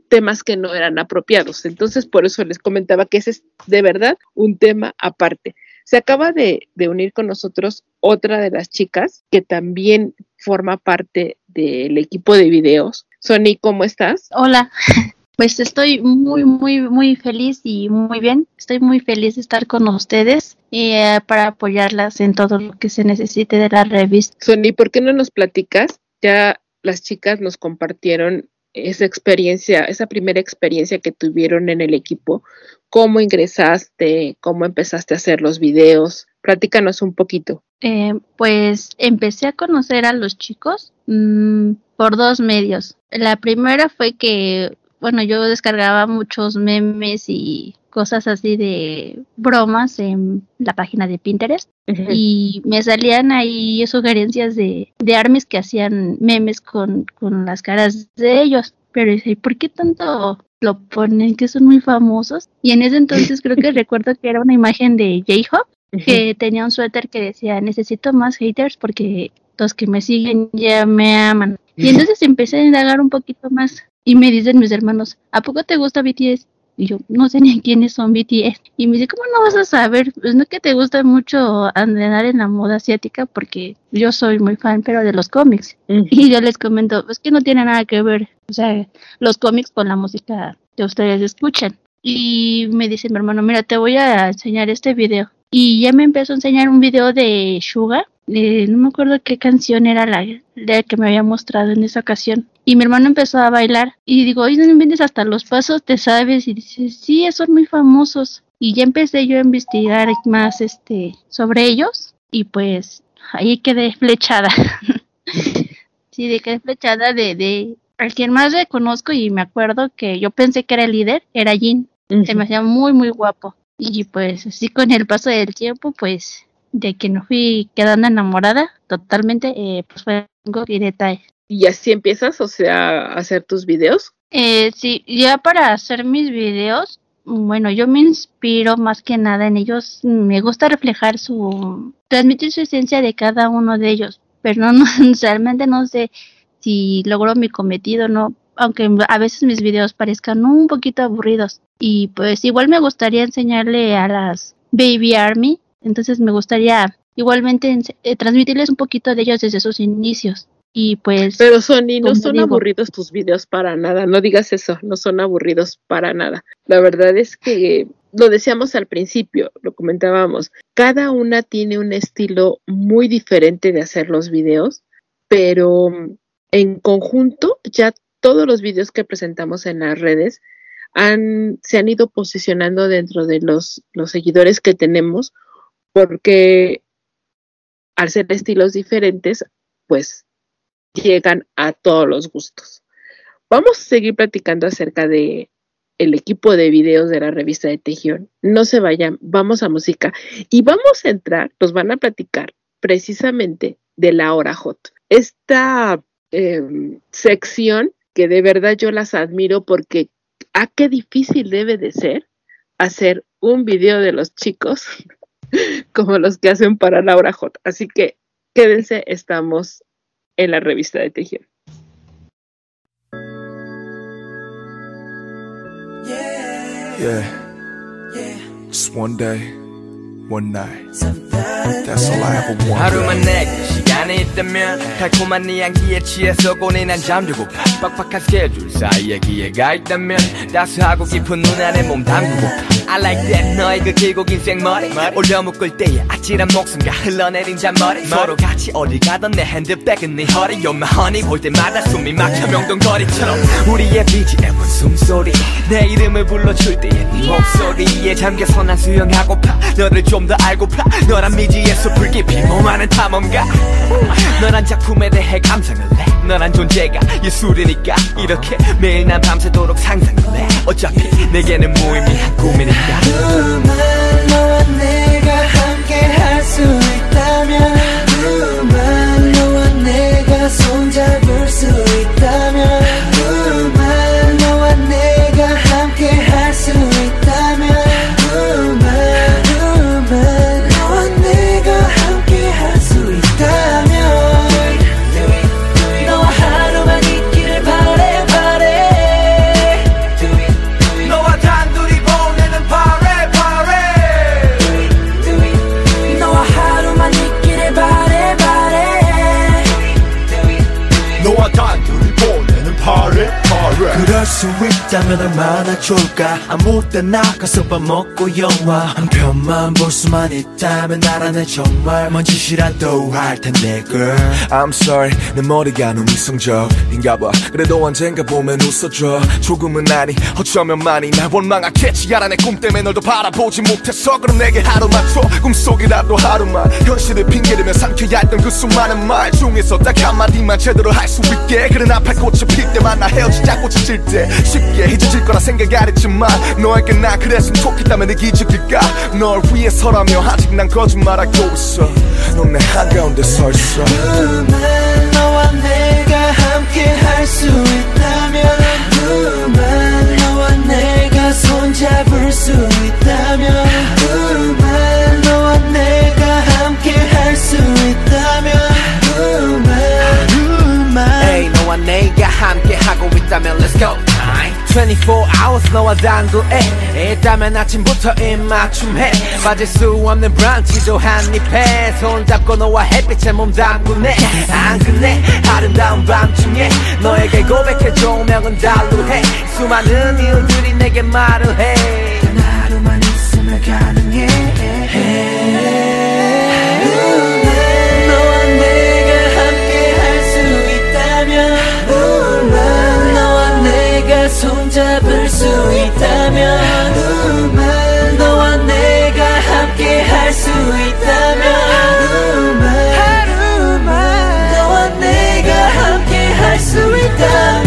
temas que no eran apropiados. Entonces, por eso les comentaba que ese es de verdad un tema aparte. Se acaba de, de, unir con nosotros otra de las chicas que también forma parte del equipo de videos. Sony, ¿cómo estás?
Hola. Pues estoy muy, muy, muy feliz y muy bien. Estoy muy feliz de estar con ustedes y eh, para apoyarlas en todo lo que se necesite de la revista.
Sony, ¿por qué no nos platicas? Ya las chicas nos compartieron esa experiencia, esa primera experiencia que tuvieron en el equipo. ¿Cómo ingresaste? ¿Cómo empezaste a hacer los videos? Platícanos un poquito.
Eh, pues empecé a conocer a los chicos mm, por dos medios. La primera fue que bueno, yo descargaba muchos memes y cosas así de bromas en la página de Pinterest y me salían ahí sugerencias de, de armies que hacían memes con, con las caras de ellos. Pero dice, ¿por qué tanto lo ponen que son muy famosos? Y en ese entonces creo que recuerdo que era una imagen de J-Hop que tenía un suéter que decía, necesito más haters porque los que me siguen ya me aman. Y entonces empecé a indagar un poquito más y me dicen mis hermanos, ¿a poco te gusta BTS? Y yo, no sé ni quiénes son BTS. Y me dice, ¿cómo no vas a saber? Pues no que te gusta mucho andar en la moda asiática, porque yo soy muy fan, pero de los cómics. Y yo les comento, es que no tiene nada que ver, o sea, los cómics con la música que ustedes escuchan. Y me dice mi hermano, mira, te voy a enseñar este video. Y ya me empezó a enseñar un video de Suga. No me acuerdo qué canción era la, la, que me había mostrado en esa ocasión. Y mi hermano empezó a bailar. Y digo, oye, no inventes hasta los pasos, te sabes. Y dice, sí, son muy famosos. Y ya empecé yo a investigar más este sobre ellos. Y pues ahí quedé flechada. sí, de quedé flechada de, de al quien más reconozco y me acuerdo que yo pensé que era el líder, era Jin. Se me hacía muy, muy guapo. Y pues así con el paso del tiempo, pues de que no fui quedando enamorada totalmente, eh, pues fue y detalle.
¿Y así empiezas, o sea, a hacer tus videos?
Eh, sí, ya para hacer mis videos, bueno, yo me inspiro más que nada en ellos, me gusta reflejar su, transmitir su esencia de cada uno de ellos, pero no, realmente no sé si logro mi cometido o no, aunque a veces mis videos parezcan un poquito aburridos. Y pues igual me gustaría enseñarle a las Baby Army, entonces me gustaría igualmente eh, transmitirles un poquito de ellos desde sus inicios. Y pues...
Pero Sony, no son aburridos tus videos para nada, no digas eso, no son aburridos para nada. La verdad es que lo decíamos al principio, lo comentábamos, cada una tiene un estilo muy diferente de hacer los videos, pero en conjunto ya todos los videos que presentamos en las redes han, se han ido posicionando dentro de los, los seguidores que tenemos porque al ser estilos diferentes, pues llegan a todos los gustos. Vamos a seguir platicando acerca de el equipo de videos de la revista de Tejión. No se vayan, vamos a música y vamos a entrar, nos van a platicar precisamente de la hora hot. Esta em, sección que de verdad yo las admiro porque a ah, qué difícil debe de ser hacer un video de los chicos como los que hacen para Laura J. Así que quédense, estamos en la revista de Tejión.
Yeah. Just one day, one night. That's all I ever wanted.
안에 있다면 달콤한 네 향기에 취해서 고뇌난 잠들고파 빡빡한 스케줄 사이에 기회가 있다면 따스하고 깊은 눈 안에 몸 담그고파 I like that 너의 그 길고 긴 생머리 올려 묶을 때의 아찔한 목숨과 흘러내린 잔머리 서로 같이 어디 가던 내 핸드백은 네 허리 You're my honey 볼 때마다 숨이 막혀 명동거리처럼 우리의 BGM은 숨소리 내 이름을 불러줄 때의 네 목소리에 잠겨서 난 수영하고파 너를 좀더 알고파. 너란 미지의 숲을 깊이 몸하는 탐험가. 너란 작품에 대해 감상을 해. 너란 존재가 예술이니까 이렇게 매일 난 밤새도록 상상을 해. 어차피 내게는 무의미한 꿈이니까.
그만 너와 내가 함께 할 수 있다면 있다면 얼마나 좋을까? 아무 때나 가서 밥 먹고 영화 한 편만 볼 수만 있다면 나라는 정말 먼 짓이라도 할 텐데 girl.
I'm sorry 내 머리가 너무 이성적인가 봐. 그래도 언젠가 보면 웃어줘. 조금은 아니 어쩌면 많이 날 원망하겠지. 알아 내 꿈 때문에 널도 바라보지 못해서 그럼 내게 하루만 줘 꿈속이라도 하루만. 현실을 핑계대며 삼켜야 했던 그 수많은 말 중에서 딱 한마디만 제대로 할 수 있게. 그래 나팔 꽃이 필 때만 나 헤어지자 꽃이 질때 쉽게 이제 잊어질 거라 생각 안 했지만 너에게 나 그랬으면 좋겠다면 내 기적일까? 널 위해서라며 아직 난 거짓말하고 있어. 넌 내 한가운데 서 있어.
그만 너와 내가 함께 할 수 있다면 그만 너와 내가 손잡을 수 있다면 그만 너와 내가 함께 할 수 있다면 그만 그만
너와 내가 함께 하고 있다면 Let's go. 24 hours 너와 단둘에 일단은 아침부터 입맞춤해. 빠질 수 없는 브런치도 한입해. 손잡고 너와 햇빛에 몸 담그네. 안 끝내. 아름다운 밤중에 너에게 고백해. 조명은 달루해. 수많은 이유들이 내게 말을 해.
하루만 있으면 가는 잡을 수 있다면 하루만 너와 내가 함께 할 수 있다면 하루만 하루만
너와
내가 함께 할 수 있다면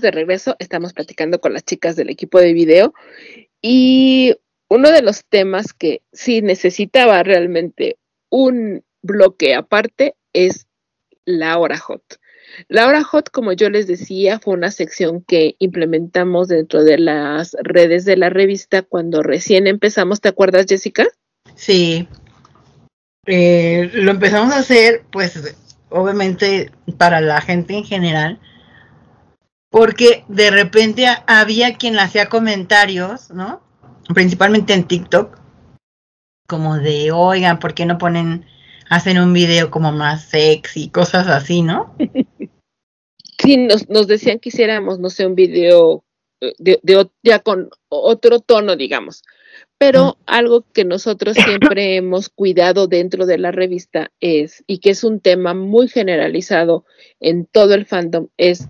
de regreso, estamos platicando con las chicas del equipo de video y uno de los temas que sí necesitaba realmente un bloque aparte es la hora hot. La hora hot, como yo les decía, fue una sección que implementamos dentro de las redes de la revista cuando recién empezamos. ¿Te acuerdas, Jessica?
Sí. Eh, lo empezamos a hacer, pues, obviamente para la gente en general, porque de repente había quien hacía comentarios, ¿no? Principalmente en TikTok, como de, oigan, ¿por qué no ponen, hacen un video como más sexy, cosas así, ¿no?
Sí, nos, nos decían que hiciéramos, no sé, un video eh, de, de ya con otro tono, digamos. Pero algo que nosotros siempre hemos cuidado dentro de la revista es, y que es un tema muy generalizado en todo el fandom, es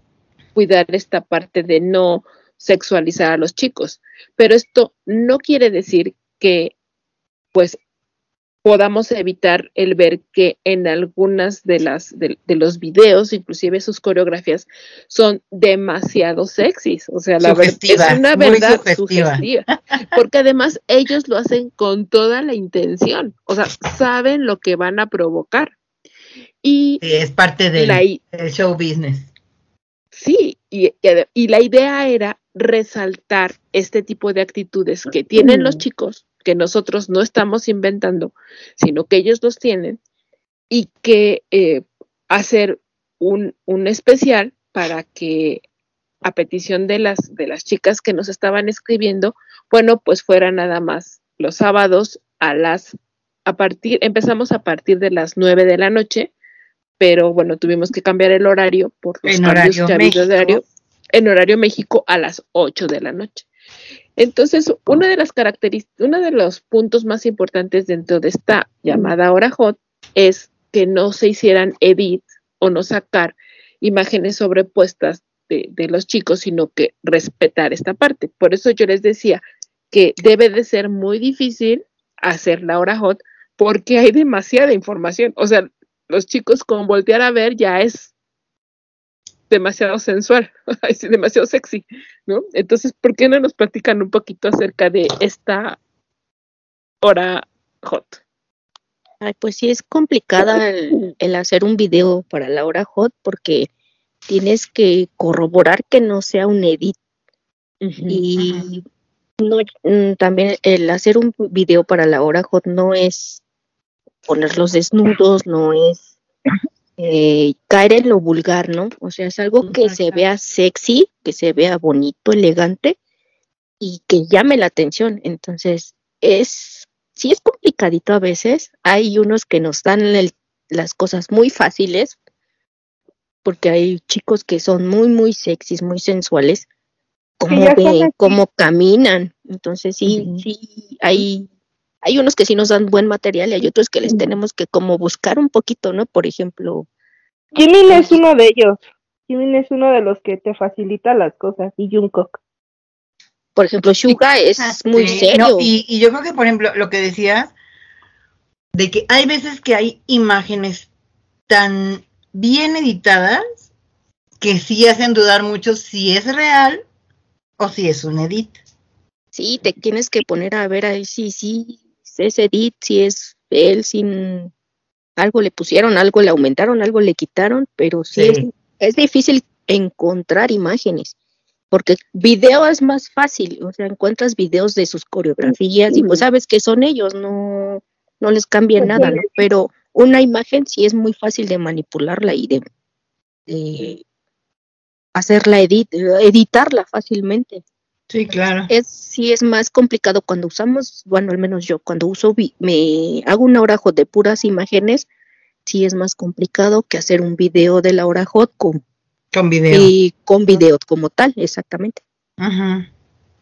cuidar esta parte de no sexualizar a los chicos. Pero esto no quiere decir que, pues, podamos evitar el ver que en algunas de las de, de los videos, inclusive sus coreografías, son demasiado sexys. O sea, la verdad es una verdad sugestiva. Porque además ellos lo hacen con toda la intención. O sea, saben lo que van a provocar. Y
es parte del,
la
del show business.
Sí, y, y la idea era resaltar este tipo de actitudes que tienen los chicos, que nosotros no estamos inventando, sino que ellos los tienen, y que eh, hacer un, un especial para que a petición de las, de las chicas que nos estaban escribiendo, bueno, pues fuera nada más los sábados a las, a partir, empezamos a partir de las nueve de la noche, pero bueno, tuvimos que cambiar el horario por los
En
cambios
horario
que ha habido de
México.
horario, en horario México a las 8 de la noche. Entonces, una de las características, uno de los puntos más importantes dentro de esta llamada hora hot es que no se hicieran edit o no sacar imágenes sobrepuestas de, de los chicos, sino que respetar esta parte. Por eso yo les decía que debe de ser muy difícil hacer la hora hot porque hay demasiada información. O sea, los chicos con voltear a ver ya es demasiado sensual, es demasiado sexy, ¿no? Entonces, ¿por qué no nos platican un poquito acerca de esta hora hot?
Ay, pues sí es complicada el, el hacer un video para la hora hot porque tienes que corroborar que no sea un edit. Y no, mm, también el hacer un video para la hora hot no es ponerlos desnudos, no es eh, caer en lo vulgar, ¿no? O sea, es algo que se vea sexy, que se vea bonito, elegante y que llame la atención. Entonces, es, sí es complicadito a veces. Hay unos que nos dan el- las cosas muy fáciles, porque hay chicos que son muy, muy sexys, muy sensuales, como
ya están
ven, cómo caminan. Entonces, sí, sí, hay, hay unos que sí nos dan buen material y hay otros que les tenemos que como buscar un poquito, ¿no? Por ejemplo,
Jimin es uno de ellos. Jimin es uno de los que te facilita las cosas y Jungkook.
por ejemplo, Suga es muy
Sí,
serio.
no, y, y yo creo que, por ejemplo, lo que decías, de que hay veces que hay imágenes tan bien editadas que sí hacen dudar mucho si es real o si es un edit.
Sí, te tienes que poner a ver ahí si sí, si es Edith, si es él, sin algo le pusieron, algo le aumentaron, algo le quitaron, pero sí,
Sí.
Es, es difícil encontrar imágenes, porque video es más fácil, o sea, encuentras videos de sus coreografías y pues sabes que son ellos, no, no les cambia
Pues
nada,
sí.
¿no? Pero una imagen sí es muy fácil de manipularla y de, de hacerla edit, editarla fácilmente.
Sí, claro.
Es sí es más complicado cuando usamos, bueno, al menos yo cuando uso vi- me hago una hora hot de puras imágenes, sí es más complicado que hacer un video de la hora hot con
Con video.
y con video como tal, exactamente.
Ajá.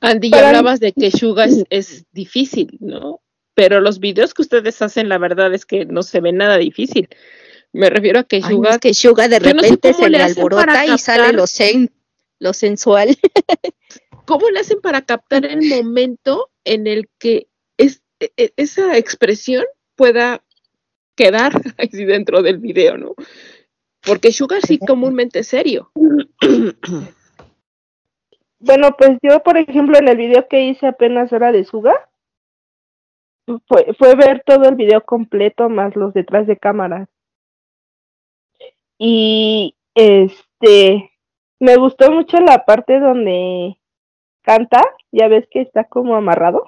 Andy, ya
Para-
hablabas de que Suga es, es difícil, ¿no? Pero los videos que ustedes hacen, la verdad es que no se ve nada difícil. Me refiero a que
Ay, no,
Suga...
es que Suga de
Yo no sé
repente se
le
alborota y sale lo, sen- lo sensual.
¿Cómo le hacen para captar el momento en el que es, e- e- esa expresión pueda quedar así dentro del video, ¿no? Porque Sugar sí comúnmente es serio.
Bueno, pues yo, por ejemplo, en el video que hice apenas hora de Suga, fue, fue ver todo el video completo más los detrás de cámaras. Y este, me gustó mucho la parte donde canta, ya ves que está como amarrado.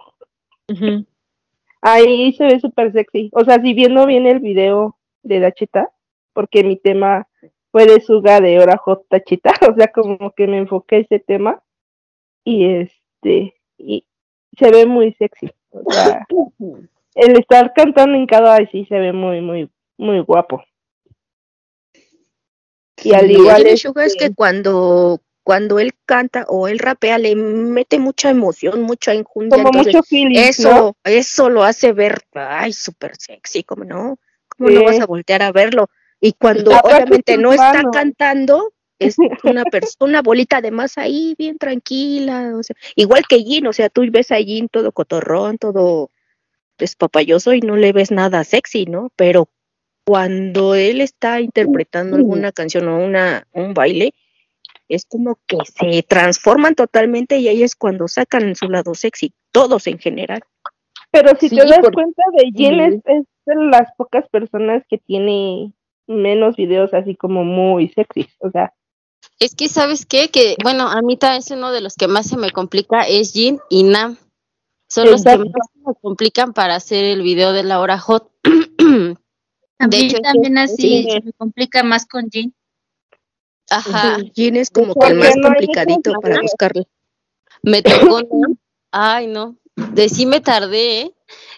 Ahí se ve súper sexy. O sea, si viendo bien el video de Dachita, porque mi tema fue de Suga de Hora Hot Tachita, o sea, como que me enfoqué ese tema y este y se ve muy sexy o sea el estar cantando en cada ay sí se ve muy muy muy guapo y al igual
Suga es que cuando cuando él canta o él rapea le mete mucha emoción, mucha enjundia,
Como
entonces
mucho feeling,
eso
¿no?
eso lo hace ver ay súper sexy, como no, cómo no vas a voltear a verlo y cuando
Aparte
obviamente no está cantando es una persona, una bolita de más ahí, bien tranquila, o sea, igual que Jin, o sea, tú ves a Jin todo cotorrón, todo despapayoso y no le ves nada sexy, ¿no? Pero cuando él está interpretando alguna canción o una, un baile, es como que se transforman totalmente y ahí es cuando sacan su lado sexy, todos en general.
pero si
Sí,
te das
por-
cuenta de Jin
Ujú.
es, es de las pocas personas que tiene menos videos así como muy sexy o sea
Es que, ¿sabes qué? Que, bueno, a mí también es uno de los que más se me complica, es Jin y Nam. Son los que más se me complican para hacer el video de la hora hot.
A
De hecho,
también así
sí.
se me complica más con Jin.
Ajá.
Jin es como que el más complicadito para buscarlo.
Me tocó, ¿no? Ay, no. De sí me tardé ¿eh?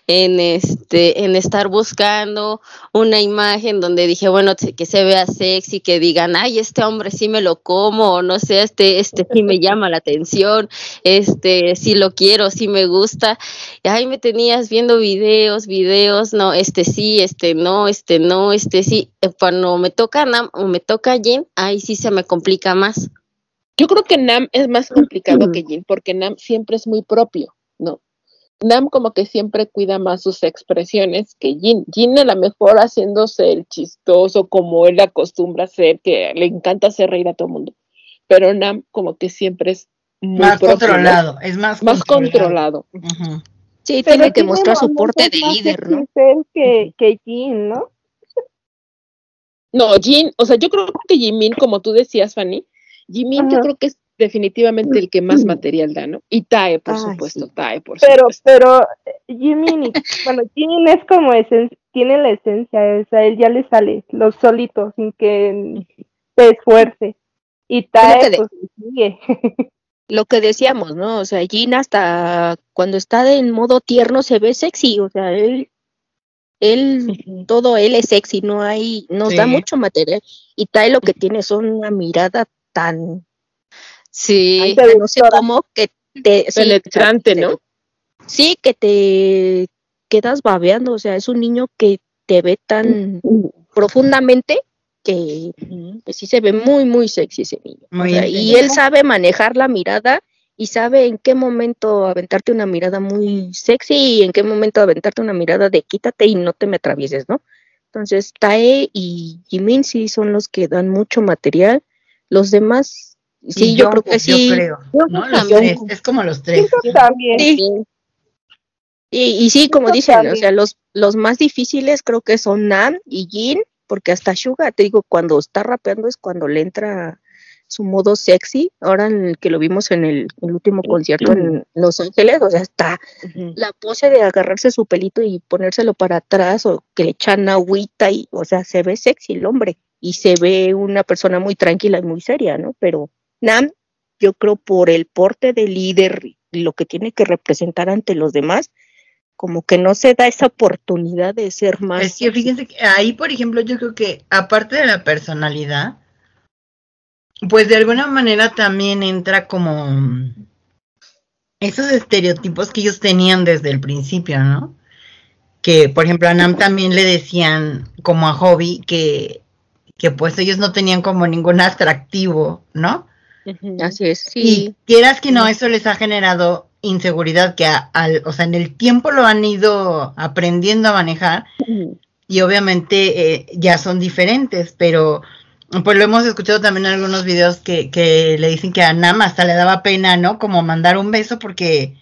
En este, en estar buscando una imagen donde dije, bueno, que se vea sexy, que digan, ay, este hombre sí me lo como, o no sé, este, este sí me llama la atención, este, sí lo quiero, sí me gusta. Y ahí me tenías viendo videos, videos, no, este sí, este no, este no, este sí. Eh, Cuando me toca Nam o me toca Jin, ahí sí se me complica más.
Yo creo que Nam es más complicado que Jin, porque Nam siempre es muy propio. Nam como que siempre cuida más sus expresiones que Jin. Jin a lo mejor haciéndose el chistoso como él acostumbra a hacer, que le encanta hacer reír a todo el mundo. Pero Nam como que siempre es muy
Más controlado, es más
Más controlado.
Sí,
Pero
tiene que mostrar su porte de
más
líder, ¿no?
que Jin, ¿no?
No, Jin, o sea, yo creo que Jimin, como tú decías, Fanny, Jimin yo creo que es definitivamente el que más material da, ¿no? Y Tae, por supuesto, Tae, por
Pero,
supuesto.
pero Jimin, y- bueno, Jimin es como esen- tiene la esencia, o sea, él ya le sale, lo solito, sin que se esfuerce. Y Tae, pues, sigue.
Lo que decíamos, ¿no? O sea, Jin hasta cuando está en modo tierno se ve sexy, o sea, él, él, todo él es sexy, no hay, nos da
Sí.
mucho material. Y Tae lo que tiene son una mirada tan,
Sí.
ay, no sé cómo, que te... sí,
Penetrante,
te-
¿no?
Sí, que te quedas babeando, o sea, es un niño que te ve tan profundamente que pues, sí se ve muy, muy sexy ese niño. O
Muy
sea, y él sabe manejar la mirada y sabe en qué momento aventarte una mirada muy sexy y en qué momento aventarte una mirada de quítate y no te me atravieses, ¿no? Entonces, Tae y Jimin sí son los que dan mucho material. Los demás, sí, yo creo que sí.
Yo creo, ¿no? Los
también.
tres, es como los tres.
también.
Sí. Y, y sí, como dicen, o
también.
sea, los, los más difíciles creo que son Nam y Jin, porque hasta Suga, te digo, cuando está rapeando es cuando le entra su modo sexy. Ahora en el que lo vimos en el, el último concierto en Los Ángeles, o sea, está la pose de agarrarse su pelito y ponérselo para atrás o que le echan agüita y, o sea, se ve sexy el hombre y se ve una persona muy tranquila y muy seria, ¿no? Pero Nam, yo creo por el porte de líder lo que tiene que representar ante los demás, como que no se da esa oportunidad de ser más.
Es que fíjense que ahí, por ejemplo, yo creo que aparte de la personalidad, pues de alguna manera también entra como esos estereotipos que ellos tenían desde el principio, ¿no? Que, por ejemplo, a Nam también le decían, como a Hobby, que, que pues ellos no tenían como ningún atractivo, ¿no?
Así es, sí.
Y quieras que no, eso les ha generado inseguridad que al, o sea, en el tiempo lo han ido aprendiendo a manejar y obviamente eh, ya son diferentes, pero pues lo hemos escuchado también en algunos videos que, que le dicen que a Nam hasta le daba pena, ¿no? Como mandar un beso porque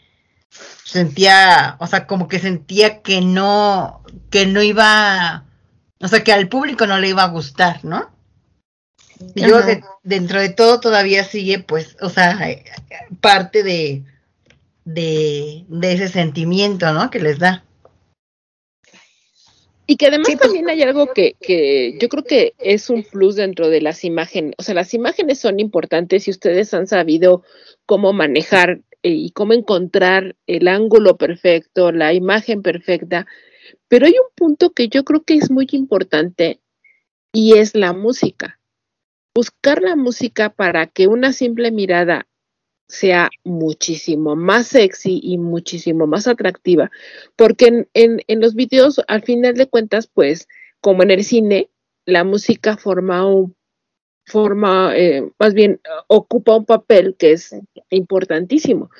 sentía, o sea, como que sentía que no, que no iba, o sea, que al público no le iba a gustar, ¿no? Yo dentro de todo todavía sigue, pues, o sea, parte de, de, de ese sentimiento, ¿no? Que les da.
Y que además pues, también hay algo que, que yo creo que es un plus dentro de las imágenes. O sea, las imágenes son importantes y ustedes han sabido cómo manejar eh, y cómo encontrar el ángulo perfecto, la imagen perfecta. Pero hay un punto que yo creo que es muy importante y es la música. Buscar la música para que una simple mirada sea muchísimo más sexy y muchísimo más atractiva, porque en, en, los videos, al final de cuentas, pues, como en el cine, la música forma un forma, eh, más bien, ocupa un papel que es importantísimo.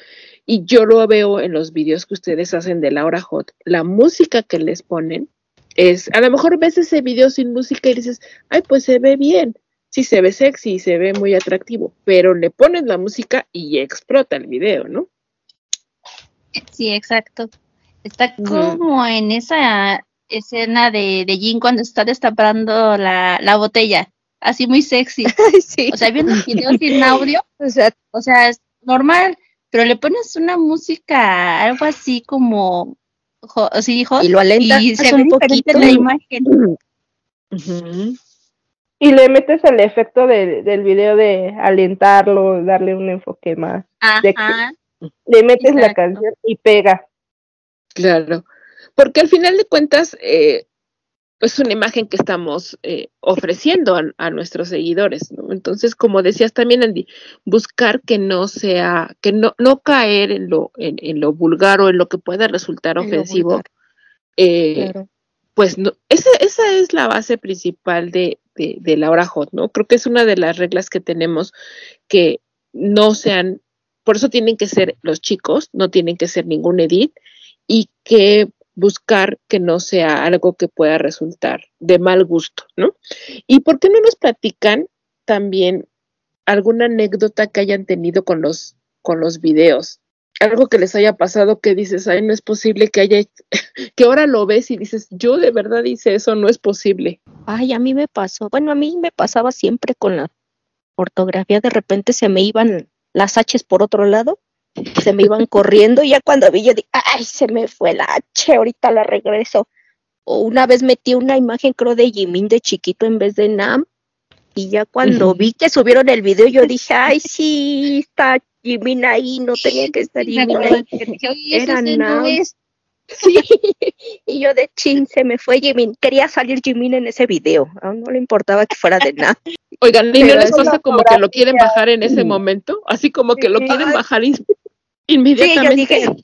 Y yo lo veo en los videos que ustedes hacen de Laura Hot, la música que les ponen es, a lo mejor ves ese video sin música y dices, ay, pues se ve bien, sí se ve sexy, se ve muy atractivo, pero le pones la música y explota el video, ¿no?
Sí, exacto. Está como en esa escena de, de Jin cuando está destapando la, la botella, así muy sexy. O sea, viendo el video sin audio, o sea, o sea, es normal, pero le pones una música, algo así como, así dijo,
y lo alenta
y se ve un poquito la imagen.
Y le metes el efecto del video de alentarlo, darle un enfoque más. le metes la canción y pega.
Claro, porque al final de cuentas eh, es una imagen que estamos eh, ofreciendo a, nuestros seguidores, ¿no? Entonces, como decías también, Andy, buscar que no sea, que no, no caer en lo, en, lo vulgar o en lo que pueda resultar ofensivo. Eh, pues no, esa, esa es la base principal de, de, la hora hot, ¿no? Creo que es una de las reglas que tenemos que no sean, por eso tienen que ser los chicos, no tienen que ser ningún edit y que buscar que no sea algo que pueda resultar de mal gusto, ¿no? ¿Y por qué no nos platican también alguna anécdota que hayan tenido con los, con los videos? Algo que les haya pasado que dices, ay, no es posible que haya, que ahora lo ves y dices, yo de verdad hice eso, no es posible.
Ay, a mí me pasó, bueno, a mí me pasaba siempre con la ortografía, de repente se me iban las H's por otro lado, se me iban corriendo y ya cuando vi yo dije, ay, se me fue la H, ahorita la regreso. O una vez metí una imagen, creo, de Jimin de chiquito en vez de Nam, y ya cuando vi que subieron el video, yo dije, ay, sí, está Jimin ahí, no tenía que estar Jimin ahí. Era nada. Sí, y yo de chin, se me fue Jimin. Quería salir Jimin en ese video, no le importaba que fuera de nada.
Oigan, ¿y no les pasa como que lo quieren bajar en ese momento? Así como que lo quieren bajar inmediatamente. Sí, yo dije,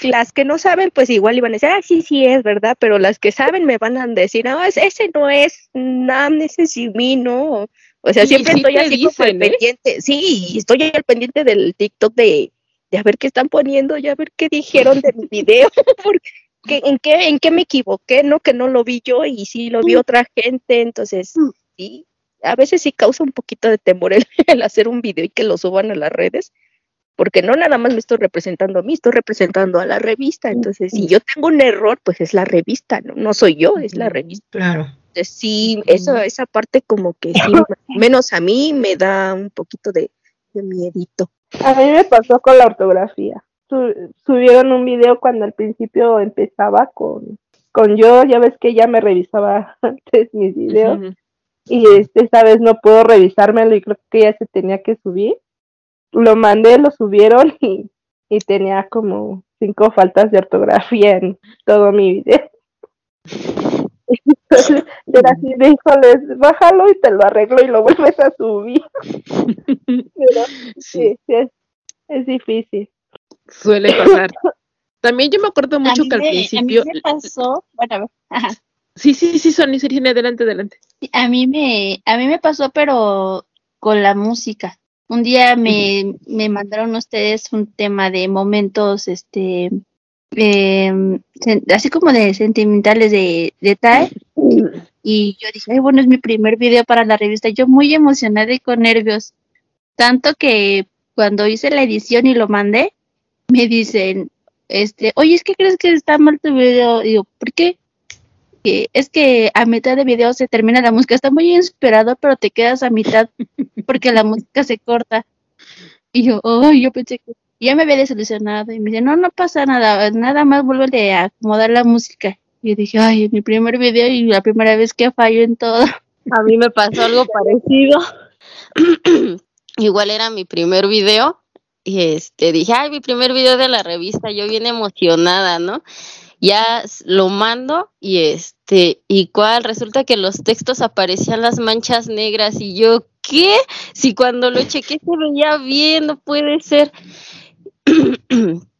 las que no saben, pues igual iban a decir, ah, sí, sí es, ¿verdad? Pero las que saben me van a decir, no, ese no es Nam, ese es Jimin, ¿no? O sea, siempre estoy así como al ¿eh? pendiente. Sí, estoy al pendiente del TikTok de, de a ver qué están poniendo y a ver qué dijeron de mi video. porque, ¿en, qué, ¿En qué me equivoqué? No, que no lo vi yo y sí lo vi mm. otra gente. Entonces, mm. sí, a veces sí causa un poquito de temor el, el hacer un video y que lo suban a las redes porque no nada más me estoy representando a mí, estoy representando a la revista. Entonces, si yo tengo un error, pues es la revista, no, no soy yo, es la revista.
Claro
sí, eso, esa parte como que sí, menos a mí me da un poquito de, miedito.
A mí me pasó con la ortografía. subieron un video cuando al principio empezaba con, con yo, ya ves que ella me revisaba antes mis videos. Y este, esta vez no puedo revisármelo y creo que ya se tenía que subir. lo mandé, lo subieron y, y tenía como cinco faltas de ortografía en todo mi video. Entonces, era así de híjoles, bájalo y te lo arreglo y lo vuelves a subir. Pero sí, sí, es, es difícil.
Suele pasar. También yo me acuerdo mucho
A mí
que al
me-
principio.
A mí me pasó, bueno, a ver, ajá.
Sí, sí, sí, Sony, Sergio, adelante, adelante.
A mí me, a mí me pasó, pero con la música. Un día me, me mandaron ustedes un tema de momentos, este, em, sen- así como de sentimentales de, de TAE. Y yo dije, ay, bueno, es mi primer video para la revista. Yo muy emocionada y con nervios. Tanto que cuando hice la edición y lo mandé, me dicen, este, oye, es que crees que está mal tu video. Y digo, ¿por qué? que es que a mitad de video se termina la música, está muy inspirado, pero te quedas a mitad porque la música se corta. Y yo, ay, yo pensé que ya me había desilusionado. Y me dice, no, no pasa nada, nada más vuelve a acomodar la música. Y yo dije, ay, mi primer video y la primera vez que fallo en todo.
A mí me pasó algo parecido. Igual era mi primer video y este dije, ay, mi primer video de la revista, yo bien emocionada, ¿no? Ya lo mando y este, y cuál, resulta que los textos aparecían las manchas negras y yo, ¿qué? Si cuando lo chequé se veía bien, no puede ser.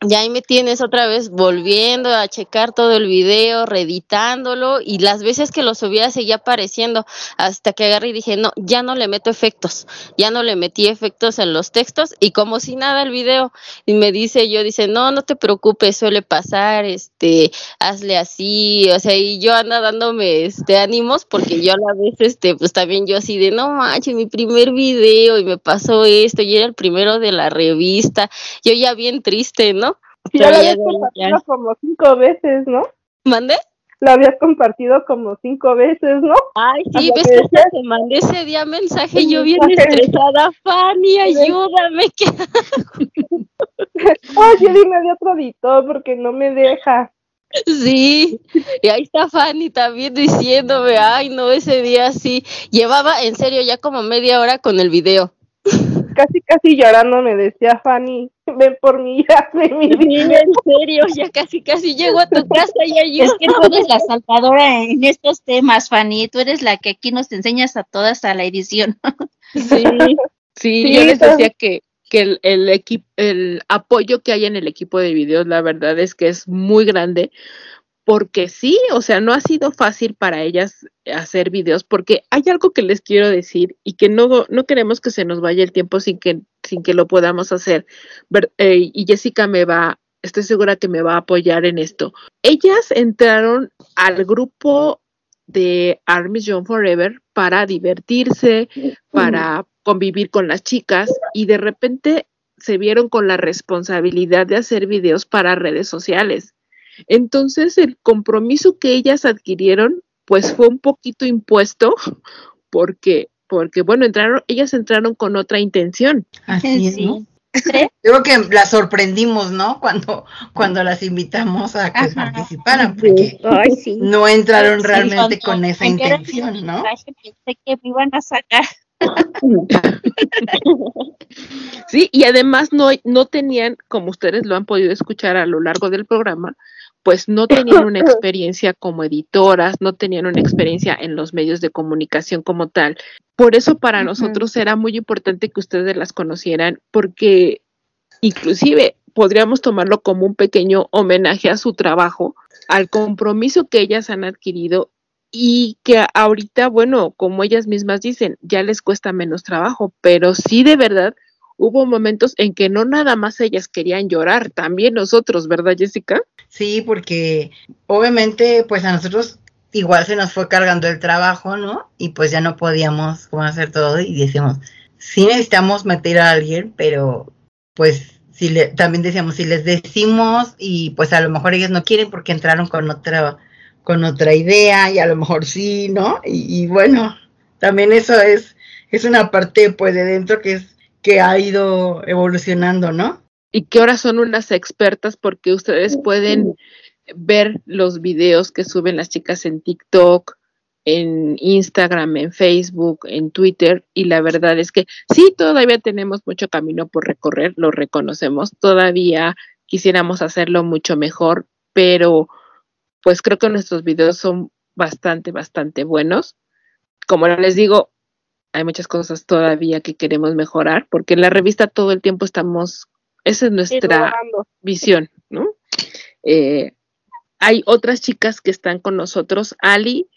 Y ahí me tienes otra vez volviendo a checar todo el video, reeditándolo y las veces que lo subía seguía apareciendo hasta que agarré y dije, no, ya no le meto efectos, ya no le metí efectos en los textos y como si nada el video y me dice yo, dice, no, no te preocupes, suele pasar, este, hazle así, o sea, y yo ando dándome este ánimos porque yo a la vez, este, pues también yo así de, no manches, mi primer video y me pasó esto y era el primero de la revista, yo ya bien triste, ¿no?
Ya lo habías compartido como cinco veces, ¿no?
¿Mandé?
Lo habías compartido como cinco veces, ¿no?
Ay, sí, ves
que
te mandé ese día mensaje, yo bien estresada, Fanny, ayúdame, que
Oye, dime de otro editor porque no me deja.
Sí, y ahí está Fanny también diciéndome, ay, no, ese día sí. Llevaba en serio ya como media hora con el video.
Casi, casi llorando me decía Fanny, ven por mí, hazme mi
Sí,
video.
en serio, ya casi, casi llego a tu casa y ayuda.
Es que tú eres la salvadora en estos temas, Fanny. Tú eres la que aquí nos enseñas a todas a la edición.
Sí, sí,
Sí,
yo les decía que, que el, el, equi- el apoyo que hay en el equipo de videos, la verdad es que es muy grande, porque sí, o sea, no ha sido fácil para ellas hacer videos, porque hay algo que les quiero decir y que no, no queremos que se nos vaya el tiempo sin que, sin que lo podamos hacer. Eh, y Jessica me va, estoy segura que me va a apoyar en esto. Ellas entraron al grupo de Army John Forever para divertirse, para convivir con las chicas y de repente se vieron con la responsabilidad de hacer videos para redes sociales. Entonces el compromiso que ellas adquirieron pues fue un poquito impuesto porque porque bueno, entraron ellas entraron con otra intención.
Así es,
Sí.
¿no? Yo creo que las sorprendimos, ¿no? Cuando, cuando las invitamos a que
Ajá.
participaran, porque
Ay, sí.
no entraron realmente con esa intención, ¿no?
mensaje, Pensé que me iban a sacar.
Sí, y además no, no tenían, como ustedes lo han podido escuchar a lo largo del programa, pues no tenían una experiencia como editoras, no tenían una experiencia en los medios de comunicación como tal. Por eso para nosotros era muy importante que ustedes las conocieran, porque inclusive podríamos tomarlo como un pequeño homenaje a su trabajo, al compromiso que ellas han adquirido y que ahorita, bueno, como ellas mismas dicen, ya les cuesta menos trabajo, pero sí de verdad hubo momentos en que no nada más ellas querían llorar, también nosotros, ¿verdad, Jessica?
Sí, porque obviamente, pues a nosotros igual se nos fue cargando el trabajo, ¿no? Y pues ya no podíamos hacer todo y decíamos, sí necesitamos meter a alguien, pero pues si le, también decíamos, si les decimos y pues a lo mejor ellos no quieren porque entraron con otra, con otra idea y a lo mejor sí, ¿no? Y, y bueno, también eso es, es una parte pues de dentro que es, que ha ido evolucionando, ¿no?
Y que ahora son unas expertas porque ustedes pueden ver los videos que suben las chicas en TikTok, en Instagram, en Facebook, en Twitter, y la verdad es que sí, todavía tenemos mucho camino por recorrer, lo reconocemos, todavía quisiéramos hacerlo mucho mejor, pero pues creo que nuestros videos son bastante, bastante buenos. Como les digo, hay muchas cosas todavía que queremos mejorar, porque en la revista todo el tiempo estamos, esa es nuestra visión, ¿no? Eh, hay otras chicas que están con nosotros, Ali,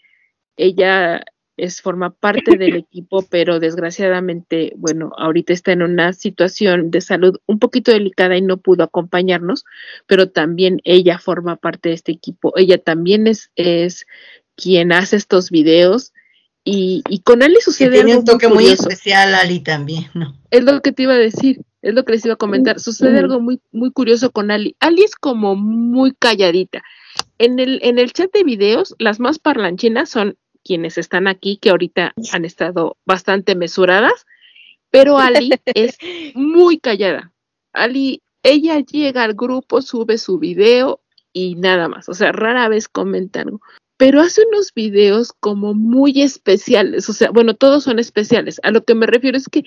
ella es, forma parte del equipo, pero desgraciadamente, bueno, ahorita está en una situación de salud un poquito delicada y no pudo acompañarnos, pero también ella forma parte de este equipo. Ella también es, es quien hace estos videos y, y con Ali sucede
tiene un toque muy, especial, Ali también, ¿no?
Es lo que te iba a decir, es lo que les iba a comentar. Sucede algo muy, muy curioso con Ali. Ali es como muy calladita. En el, en el chat de videos, las más parlanchinas son quienes están aquí, que ahorita han estado bastante mesuradas, pero Ali es muy callada. Ali, ella llega al grupo, sube su video y nada más, o sea, rara vez comenta algo. Pero hace unos videos como muy especiales, o sea, bueno, todos son especiales. A lo que me refiero es que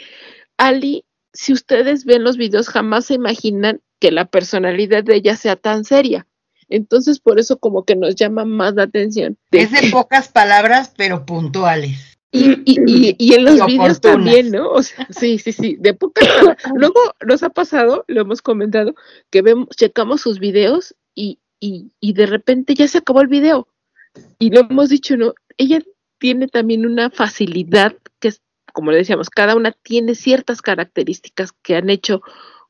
Ali, si ustedes ven los videos, jamás se imaginan que la personalidad de ella sea tan seria. Entonces, por eso como que nos llama más la atención.
Es de pocas palabras, pero puntuales.
Y, y, y, en los videos también, ¿no? O sea, sí, sí, sí, de pocas palabras. Luego nos ha pasado, lo hemos comentado, que vemos, checamos sus videos y, y, y de repente ya se acabó el video. Y lo hemos dicho, ¿no? Ella tiene también una facilidad como le decíamos, cada una tiene ciertas características que han hecho,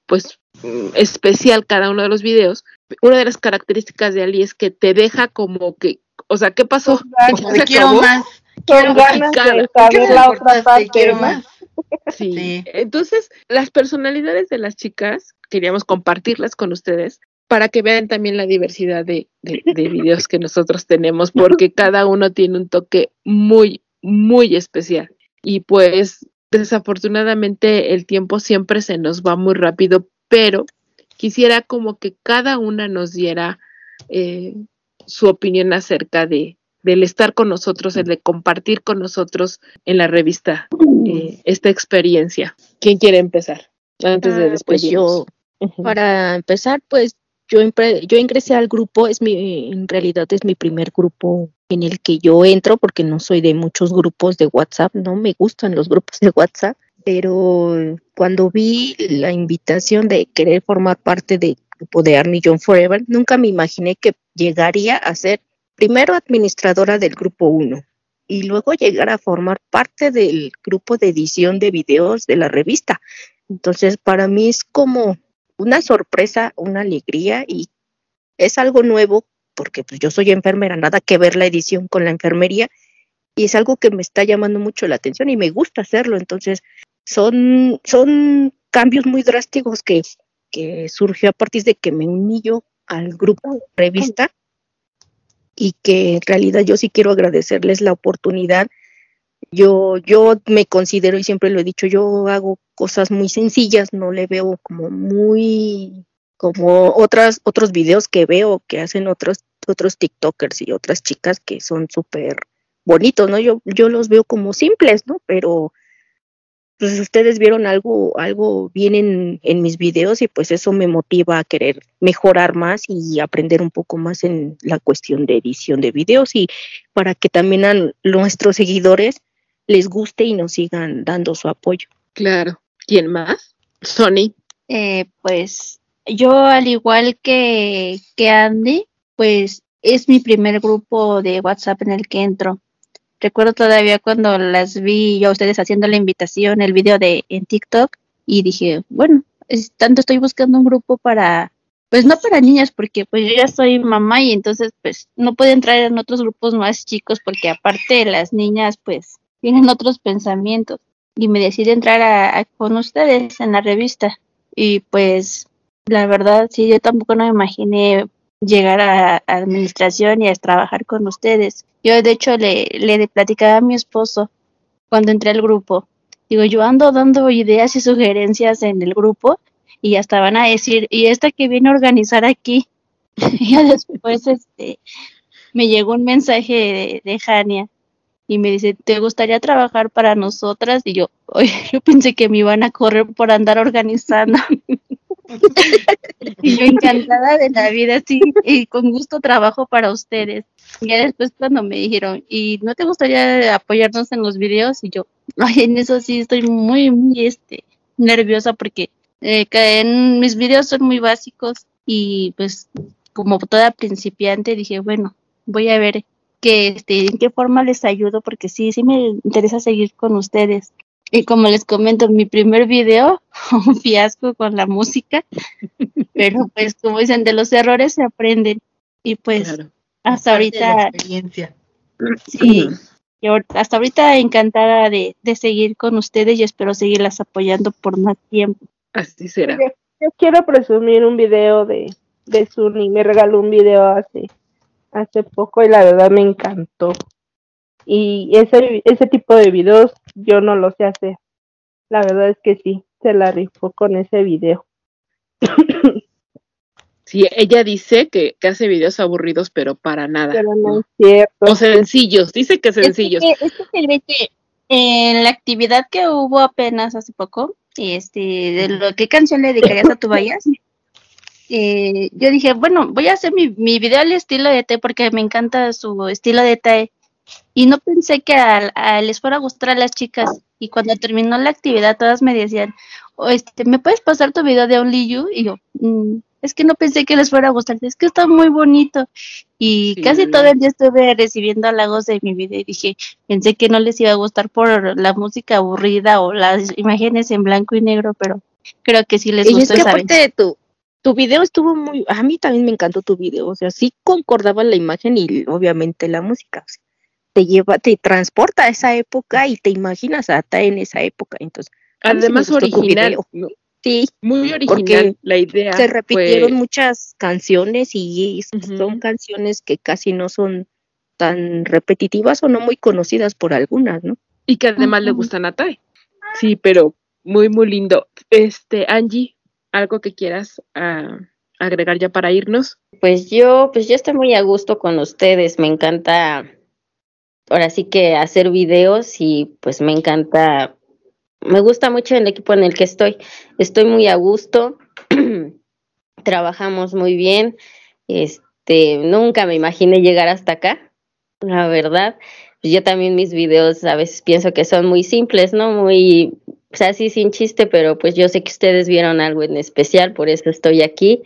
pues, mm, especial cada uno de los videos una de las características de Ali es que te deja como que, o sea, ¿qué pasó?
Te quiero más. Quiero ganas de
saber la otra parte. Quiero más. Sí. Entonces, las personalidades de las chicas, queríamos compartirlas con ustedes para que vean también la diversidad de, de, de videos que nosotros tenemos, porque cada uno tiene un toque muy, muy especial. Y pues, desafortunadamente, el tiempo siempre se nos va muy rápido, pero quisiera como que cada una nos diera eh, su opinión acerca de del estar con nosotros, el de compartir con nosotros en la revista eh, esta experiencia. ¿Quién quiere empezar? Antes de después
ah, pues yo, para empezar, pues yo, yo ingresé al grupo, es mi, en realidad es mi primer grupo en el que yo entro, porque no soy de muchos grupos de WhatsApp, no me gustan los grupos de WhatsApp, pero cuando vi la invitación de querer formar parte del grupo de Army John Forever, nunca me imaginé que llegaría a ser primero administradora del grupo 1 y luego llegar a formar parte del grupo de edición de videos de la revista. Entonces, para mí es como una sorpresa, una alegría y es algo nuevo porque pues, yo soy enfermera, nada que ver la edición con la enfermería y es algo que me está llamando mucho la atención y me gusta hacerlo. Entonces, son, son cambios muy drásticos que, que surgió a partir de que me uní yo al grupo revista y que en realidad yo sí quiero agradecerles la oportunidad. Yo, yo me considero y siempre lo he dicho, yo hago cosas muy sencillas, no le veo como muy como otras otros videos que veo que hacen otros otros TikTokers y otras chicas que son súper bonitos, ¿no? Yo yo los veo como simples, ¿no? Pero pues ustedes vieron algo, algo bien en, en, mis videos y pues eso me motiva a querer mejorar más y aprender un poco más en la cuestión de edición de videos y para que también a nuestros seguidores les guste y nos sigan dando su apoyo.
Claro. ¿Quién más? Sony.
Eh, pues yo al igual que, que Andy, pues es mi primer grupo de WhatsApp en el que entro. Recuerdo todavía cuando las vi yo a ustedes haciendo la invitación, el video de en TikTok, y dije, bueno, tanto estoy buscando un grupo para, pues no para niñas, porque pues yo ya soy mamá y entonces pues no puedo entrar en otros grupos más chicos porque aparte las niñas pues tienen otros pensamientos y me decidí entrar a, con ustedes en la revista y pues la verdad sí yo tampoco no me imaginé llegar a, administración y a trabajar con ustedes. Yo de hecho le, platicaba a mi esposo cuando entré al grupo. Digo, yo ando dando ideas y sugerencias en el grupo y ya estaban a decir, y esta que viene a organizar aquí. y después este, me llegó un mensaje de, de Jania y me dice, ¿te gustaría trabajar para nosotras? Y yo, oye, yo pensé que me iban a correr por andar organizando. y yo encantada de la vida, sí, y con gusto trabajo para ustedes. Y después cuando me dijeron, ¿y no te gustaría apoyarnos en los videos? Y yo, ay, en eso sí estoy muy, muy este, nerviosa porque eh, mis videos son muy básicos y pues como toda principiante dije, bueno, voy a ver que este, en qué forma les ayudo porque sí, sí me interesa seguir con ustedes. Y como les comento, mi primer video, un fiasco con la música, pero pues como dicen, de los errores se aprenden. Y pues hasta ahorita...
experiencia.
Sí, hasta ahorita encantada de, de, seguir con ustedes y espero seguirlas apoyando por más tiempo.
Así será.
Yo, quiero presumir un video de, de Sunny, me regaló un video hace, hace poco y la verdad me encantó. Y ese, ese tipo de videos yo no lo sé hacer. La verdad es que sí, se la rifó con ese video.
Sí, ella dice que, hace videos aburridos, pero para nada.
Pero no es cierto.
O sencillos, dice que sencillos.
Es que, que en la actividad que hubo apenas hace poco, este, de lo que canción le dedicarías a tu vallas, eh, yo dije, bueno, voy a hacer mi, mi video al estilo de T porque me encanta su estilo de T y no pensé que a, les fuera a gustar a las chicas. Y cuando terminó la actividad, todas me decían, oh, este, ¿me puedes pasar tu video de Only You? Y yo, mm, es que no pensé que les fuera a gustar, es que está muy bonito. Y casi todo el día estuve recibiendo halagos de mi video y dije, pensé que no les iba a gustar por la música aburrida o las imágenes en blanco y negro, pero creo que sí les gustó.
Y es que aparte de tu, tu video estuvo muy, a mí también me encantó tu video, o sea, sí concordaba la imagen y obviamente la música te lleva, te transporta a esa época y te imaginas hasta en esa época. Entonces,
además original.
Sí,
muy original la idea.
Se repitieron muchas canciones y son canciones que casi no son tan repetitivas o no muy conocidas por algunas, ¿no?
Y que además le gustan a Tai. Sí, pero muy, muy lindo. Este, Angie, ¿algo que quieras ah, agregar ya para irnos?
Pues yo, pues yo estoy muy a gusto con ustedes, me encanta ahora sí que hacer videos y pues me encanta, me gusta mucho el equipo en el que estoy. Estoy muy a gusto, trabajamos muy bien, este, nunca me imaginé llegar hasta acá, la verdad. Yo también mis videos a veces pienso que son muy simples, ¿no? Muy, o sea, sí sin chiste, pero pues yo sé que ustedes vieron algo en especial, por eso estoy aquí.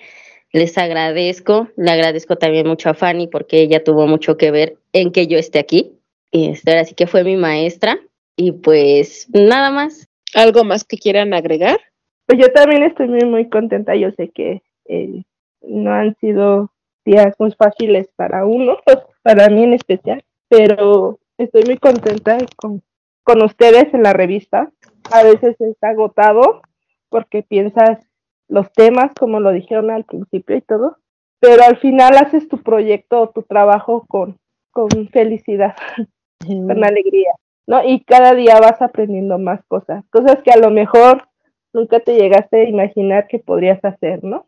Les agradezco, le agradezco también mucho a Fanny porque ella tuvo mucho que ver en que yo esté aquí. Este, ahora sí que fue mi maestra. Y pues nada más.
¿Algo más que quieran agregar?
Pues yo también estoy muy, muy contenta. Yo sé que eh, no han sido días muy fáciles para uno, para mí en especial, pero estoy muy contenta con, con ustedes en la revista. A veces está agotado porque piensas los temas, como lo dijeron al principio y todo, pero al final haces tu proyecto o tu trabajo con, con felicidad. con alegría, ¿no? Y cada día vas aprendiendo más cosas, cosas que a lo mejor nunca te llegaste a imaginar que podrías hacer, ¿no?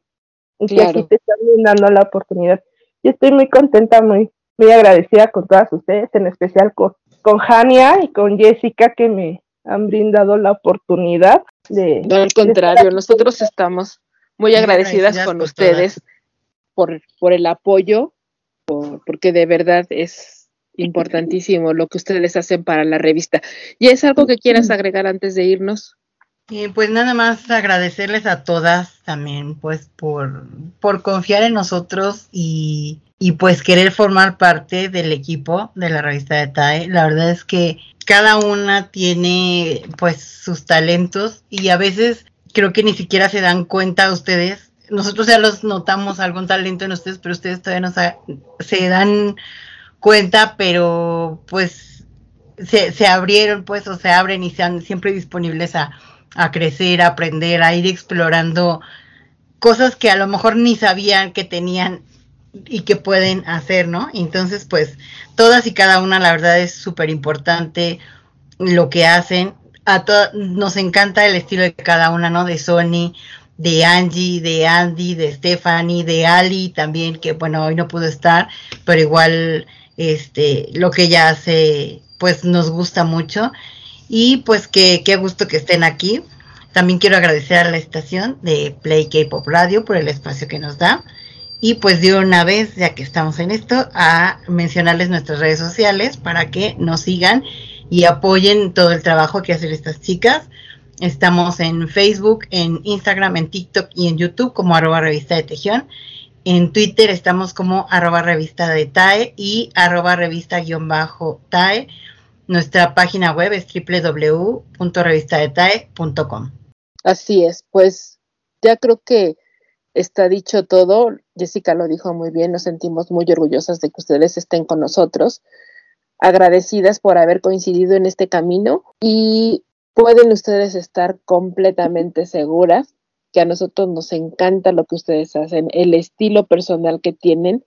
Y que aquí te están dando la oportunidad. Yo estoy muy contenta, muy, muy agradecida con todas ustedes, en especial con, con Jania y con Jessica que me han brindado la oportunidad de...
No, al contrario, nosotros estamos muy agradecidas con ustedes por, por el apoyo, por, porque de verdad es importantísimo lo que ustedes hacen para la revista. ¿Y es algo que quieras agregar antes de irnos?
pues nada más agradecerles a todas también, pues por, por confiar en nosotros y, y pues querer formar parte del equipo de la revista de TAE. La verdad es que cada una tiene pues sus talentos y a veces creo que ni siquiera se dan cuenta ustedes. Nosotros ya los notamos algún talento en ustedes, pero ustedes todavía no se dan cuenta, pero pues se, se abrieron, pues, o se abren y sean siempre disponibles a, a crecer, a aprender, a ir explorando cosas que a lo mejor ni sabían que tenían y que pueden hacer, ¿no? Entonces, pues, todas y cada una, la verdad, es súper importante lo que hacen. A nos encanta el estilo de cada una, ¿no? De Sony, de Angie, de Andy, de Stephanie, de Ali también, que bueno, hoy no pudo estar, pero igual este, lo que ella hace pues nos gusta mucho y pues que qué gusto que estén aquí. También quiero agradecer a la estación de Play K-Pop Radio por el espacio que nos da. Y pues de una vez, ya que estamos en esto, a mencionarles nuestras redes sociales para que nos sigan y apoyen todo el trabajo que hacen estas chicas. Estamos en Facebook, en Instagram, en TikTok y en YouTube como arroba revista de Tejión. En Twitter estamos como arroba revista de TAE y arroba revista guion bajo TAE. Nuestra página web es www.revistadetae.com.
Así es, pues ya creo que está dicho todo. Jessica lo dijo muy bien, nos sentimos muy orgullosas de que ustedes estén con nosotros, agradecidas por haber coincidido en este camino y pueden ustedes estar completamente seguras que a nosotros nos encanta lo que ustedes hacen, el estilo personal que tienen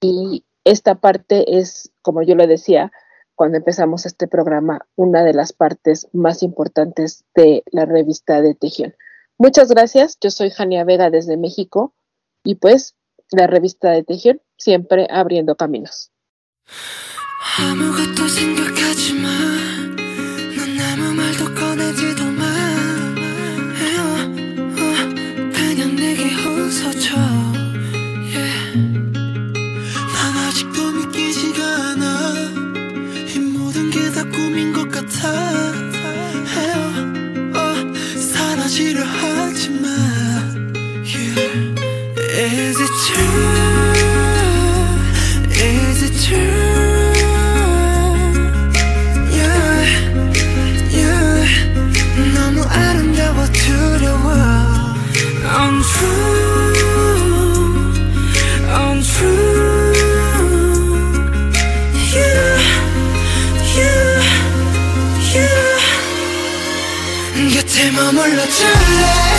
y esta parte es, como yo le decía, cuando empezamos este programa, una de las partes más importantes de la revista de Tejión. Muchas gracias, yo soy Jania Vega desde México y pues la revista de Tejión siempre abriendo caminos.
곁에 머물러 줄래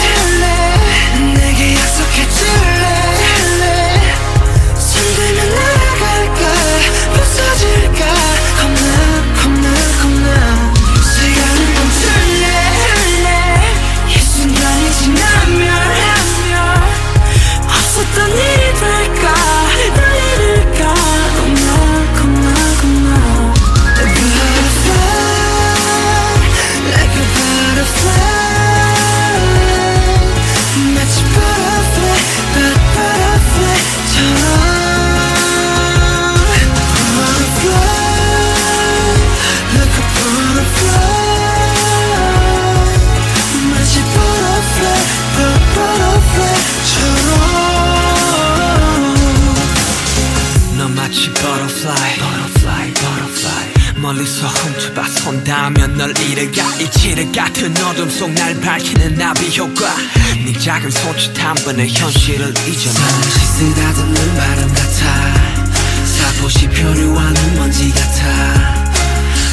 작은 손짓 한 번에 현실을 잊어놔.
잠시 쓰다듬는 바람 같아. 살포시 표류하는 먼지 같아.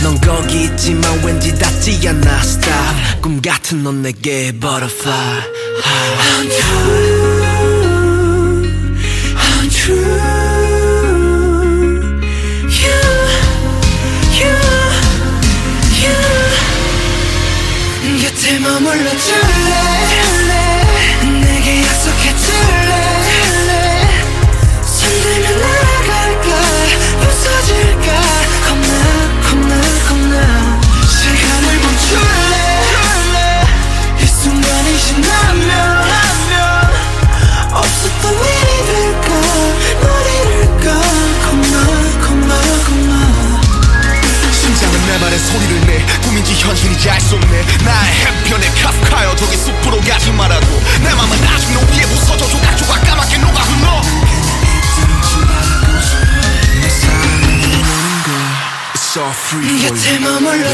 넌 거기 있지만 왠지 닿지 않아 Stop 꿈 같은 넌 내게 butterfly.
Untrue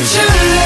the.